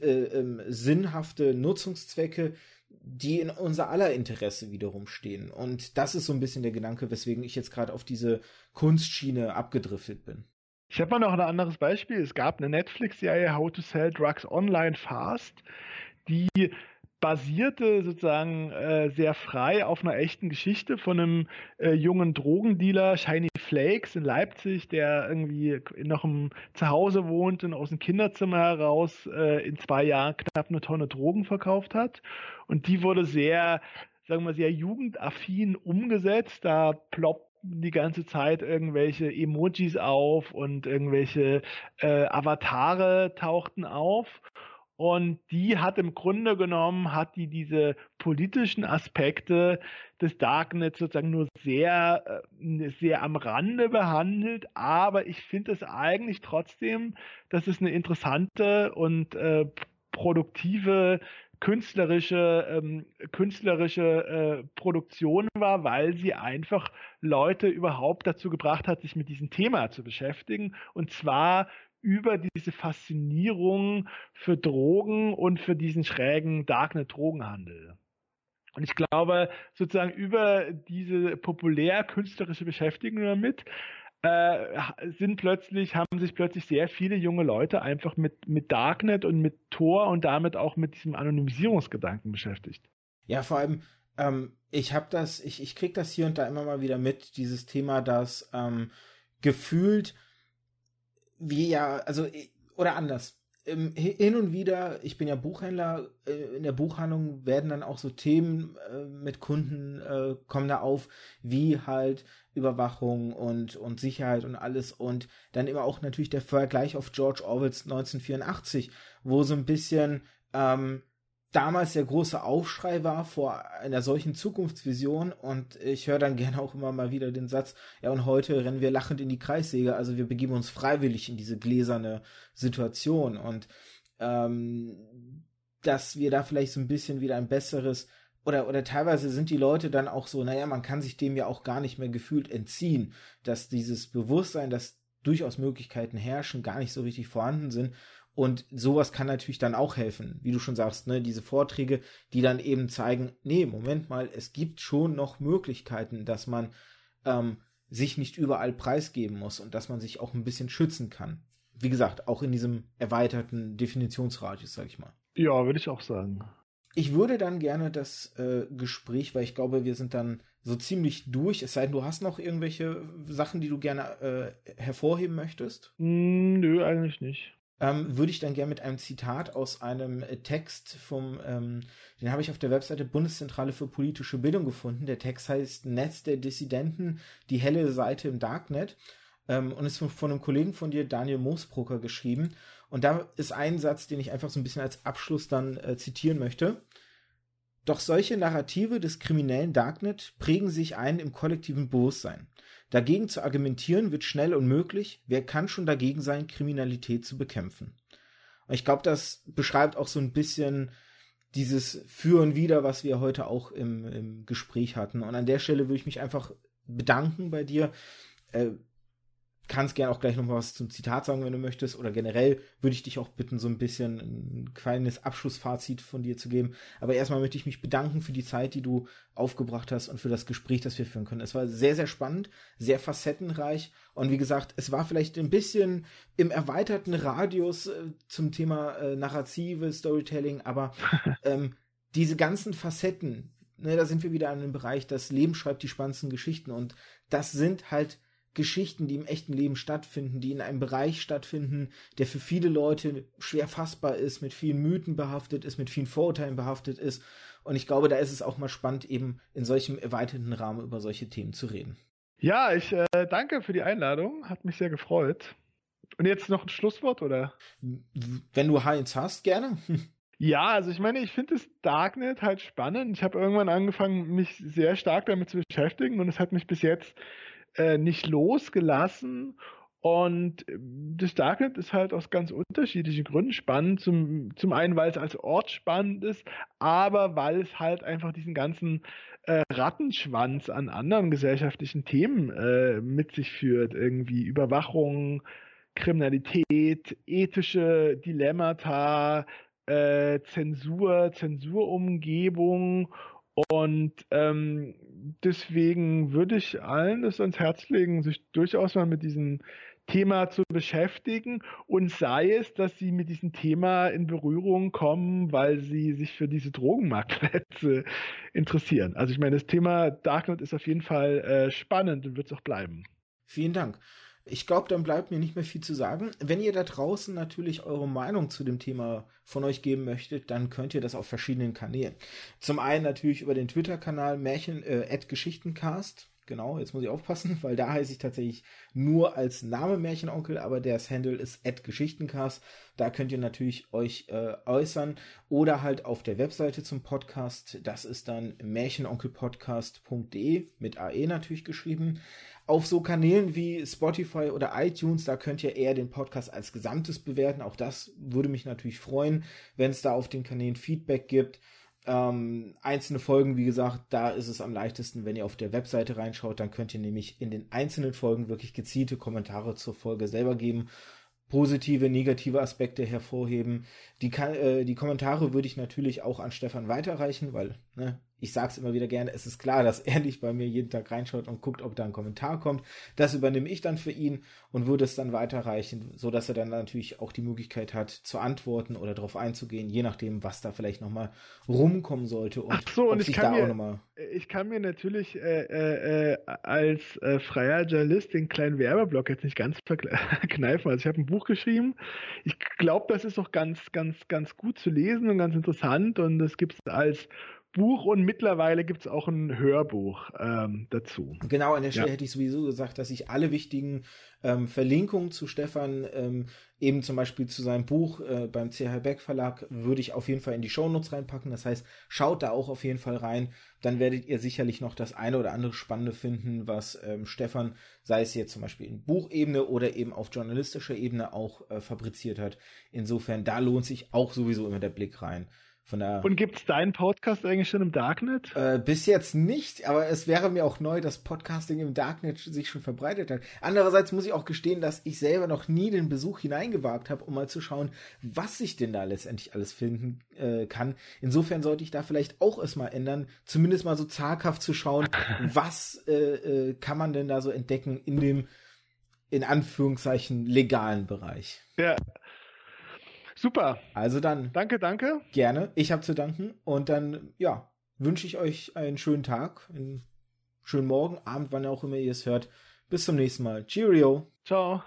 äh, äh, sinnhafte Nutzungszwecke, die in unser aller Interesse wiederum stehen. Und das ist so ein bisschen der Gedanke, weswegen ich jetzt gerade auf diese Kunstschiene abgedriftet bin. Ich habe mal noch ein anderes Beispiel. Es gab eine Netflix-Serie How to Sell Drugs Online Fast die basierte sozusagen äh, sehr frei auf einer echten Geschichte von einem äh, jungen Drogendealer, Shiny Flakes in Leipzig, der irgendwie noch im Zuhause wohnt und aus dem Kinderzimmer heraus äh, in zwei Jahren knapp eine Tonne Drogen verkauft hat. Und die wurde sehr, sagen wir, sehr jugendaffin umgesetzt. Da ploppt die ganze Zeit irgendwelche Emojis auf und irgendwelche äh, Avatare tauchten auf. Und die hat im Grunde genommen, hat die diese politischen Aspekte des Darknet sozusagen nur sehr, äh, sehr am Rande behandelt. Aber ich finde es eigentlich trotzdem, dass es eine interessante und äh, produktive künstlerische, ähm, künstlerische äh, Produktion war, weil sie einfach Leute überhaupt dazu gebracht hat, sich mit diesem Thema zu beschäftigen. Und zwar über diese Faszinierung für Drogen und für diesen schrägen Darknet-Drogenhandel. Und ich glaube, sozusagen über diese populär künstlerische Beschäftigung damit äh, sind plötzlich, haben sich plötzlich sehr viele junge Leute einfach mit, mit Darknet und mit Tor und damit auch mit diesem Anonymisierungsgedanken beschäftigt. Ja, vor allem, ähm, ich habe das, ich, ich krieg das hier und da immer mal wieder mit, dieses Thema, dass ähm, gefühlt wie ja, also, oder anders. Hin und wieder, ich bin ja Buchhändler, äh, in der Buchhandlung werden dann auch so Themen äh, mit Kunden äh, kommen da auf, wie halt Überwachung und, und Sicherheit und alles und dann immer auch natürlich der Vergleich auf George Orwells 1984, wo so ein bisschen ähm, damals der große Aufschrei war vor einer solchen Zukunftsvision und ich höre dann gerne auch immer mal wieder den Satz, ja und heute rennen wir lachend in die Kreissäge, also wir begeben uns freiwillig in diese gläserne Situation und ähm, dass wir da vielleicht so ein bisschen wieder ein besseres oder, oder teilweise sind die Leute dann auch so, naja, man kann sich dem ja auch gar nicht mehr gefühlt entziehen, dass dieses Bewusstsein, dass durchaus Möglichkeiten herrschen, gar nicht so richtig vorhanden sind und sowas kann natürlich dann auch helfen, wie du schon sagst, ne, diese Vorträge, die dann eben zeigen, nee, Moment mal, es gibt schon noch Möglichkeiten, dass man ähm, sich nicht überall preisgeben muss und dass man sich auch ein bisschen schützen kann. Wie gesagt, auch in diesem erweiterten Definitionsradius, sag ich mal. Ja, würde ich auch sagen. Ich würde dann gerne das äh, Gespräch, weil ich glaube, wir sind dann so ziemlich durch, es sei denn, du hast noch irgendwelche Sachen, die du gerne äh, hervorheben möchtest? Hm, nö, eigentlich nicht ähm, würde ich dann gerne mit einem Zitat aus einem äh, Text vom, ähm, den habe ich auf der Webseite Bundeszentrale für politische Bildung gefunden. Der Text heißt Netz der Dissidenten, die helle Seite im Darknet ähm, und ist von, von, einem Kollegen von dir, Daniel Moosbrucker, geschrieben. Und da ist ein Satz, den ich einfach so ein bisschen als Abschluss dann äh, zitieren möchte. Doch solche Narrative des kriminellen Darknet prägen sich ein im kollektiven Bewusstsein. Dagegen zu argumentieren wird schnell unmöglich. Wer kann schon dagegen sein, Kriminalität zu bekämpfen? Und ich glaube, das beschreibt auch so ein bisschen dieses Für und Wider, was wir heute auch im, im Gespräch hatten. Und an der Stelle würde ich mich einfach bedanken bei dir. Äh, kannst gerne auch gleich noch was zum Zitat sagen, wenn du möchtest. Oder generell würde ich dich auch bitten, so ein bisschen ein kleines Abschlussfazit von dir zu geben. Aber erstmal möchte ich mich bedanken für die Zeit, die du aufgebracht hast und für das Gespräch, das wir führen können. Es war sehr, sehr spannend, sehr facettenreich. Und wie gesagt, es war vielleicht ein bisschen im erweiterten Radius äh, zum Thema äh, Narrative, Storytelling, aber (laughs) ähm, diese ganzen Facetten, ne, da sind wir wieder an dem Bereich, das Leben schreibt die spannendsten Geschichten. Und das sind halt Geschichten, die im echten Leben stattfinden, die in einem Bereich stattfinden, der für viele Leute schwer fassbar ist, mit vielen Mythen behaftet ist, mit vielen Vorurteilen behaftet ist. Und ich glaube, da ist es auch mal spannend, eben in solchem erweiterten Rahmen über solche Themen zu reden. Ja, ich äh, danke für die Einladung, hat mich sehr gefreut. Und jetzt noch ein Schlusswort, oder? Wenn du Heinz hast, gerne. Ja, also ich meine, ich finde das Darknet halt spannend. Ich habe irgendwann angefangen, mich sehr stark damit zu beschäftigen und es hat mich bis jetzt äh, nicht losgelassen. Und das Darknet ist halt aus ganz unterschiedlichen Gründen spannend. Zum, zum einen, weil es als Ort spannend ist, aber weil es halt einfach diesen ganzen äh, Rattenschwanz an anderen gesellschaftlichen Themen äh, mit sich führt. Irgendwie Überwachung, Kriminalität, ethische Dilemmata, äh, Zensur, Zensurumgebung Und ähm, deswegen würde ich allen das ans Herz legen, sich durchaus mal mit diesem Thema zu beschäftigen und sei es, dass sie mit diesem Thema in Berührung kommen, weil sie sich für diese Drogenmarktplätze interessieren. Also ich meine, das Thema Darknet ist auf jeden Fall äh, spannend und wird es auch bleiben. Vielen Dank. Ich glaube, dann bleibt mir nicht mehr viel zu sagen. Wenn ihr da draußen natürlich eure Meinung zu dem Thema von euch geben möchtet, dann könnt ihr das auf verschiedenen Kanälen. Zum einen natürlich über den Twitter-Kanal Märchen äh, Geschichtencast. Genau, jetzt muss ich aufpassen, (laughs) weil da heiße ich tatsächlich nur als Name Märchenonkel, aber das Handle ist Geschichtencast. Da könnt ihr natürlich euch äh, äußern oder halt auf der Webseite zum Podcast. Das ist dann märchenonkelpodcast.de mit AE natürlich geschrieben auf so Kanälen wie Spotify oder iTunes, da könnt ihr eher den Podcast als Gesamtes bewerten. Auch das würde mich natürlich freuen, wenn es da auf den Kanälen Feedback gibt. Ähm, einzelne Folgen, wie gesagt, da ist es am leichtesten, wenn ihr auf der Webseite reinschaut, dann könnt ihr nämlich in den einzelnen Folgen wirklich gezielte Kommentare zur Folge selber geben positive, negative Aspekte hervorheben. Die, äh, die Kommentare würde ich natürlich auch an Stefan weiterreichen, weil ne, ich sage es immer wieder gerne, es ist klar, dass er nicht bei mir jeden Tag reinschaut und guckt, ob da ein Kommentar kommt. Das übernehme ich dann für ihn und würde es dann weiterreichen, so dass er dann natürlich auch die Möglichkeit hat, zu antworten oder darauf einzugehen, je nachdem, was da vielleicht nochmal rumkommen sollte und, Ach so, und ich kann, mir, ich kann mir natürlich äh, äh, äh, als äh, freier Journalist den kleinen Werbeblock jetzt nicht ganz verkneifen. (laughs) Also ich habe ein Buch geschrieben. Ich glaube, das ist auch ganz, ganz, ganz gut zu lesen und ganz interessant und es gibt es als Buch und mittlerweile gibt es auch ein Hörbuch ähm, dazu. Genau, an der Stelle ja. hätte ich sowieso gesagt, dass ich alle wichtigen ähm, Verlinkungen zu Stefan, ähm, eben zum Beispiel zu seinem Buch äh, beim CH Beck Verlag, würde ich auf jeden Fall in die Shownotes reinpacken. Das heißt, schaut da auch auf jeden Fall rein. Dann werdet ihr sicherlich noch das eine oder andere Spannende finden, was ähm, Stefan, sei es jetzt zum Beispiel in Buchebene oder eben auf journalistischer Ebene auch äh, fabriziert hat. Insofern, da lohnt sich auch sowieso immer der Blick rein. Von der, Und gibt es deinen Podcast eigentlich schon im Darknet? Äh, bis jetzt nicht, aber es wäre mir auch neu, dass Podcasting im Darknet sich schon verbreitet hat. Andererseits muss ich auch gestehen, dass ich selber noch nie den Besuch hineingewagt habe, um mal zu schauen, was sich denn da letztendlich alles finden äh, kann. Insofern sollte ich da vielleicht auch es mal ändern, zumindest mal so zaghaft zu schauen, (laughs) was äh, äh, kann man denn da so entdecken in dem in Anführungszeichen legalen Bereich. Ja, Super. Also dann. Danke, danke. Gerne. Ich habe zu danken. Und dann, ja, wünsche ich euch einen schönen Tag, einen schönen Morgen, Abend, wann auch immer ihr es hört. Bis zum nächsten Mal. Cheerio. Ciao.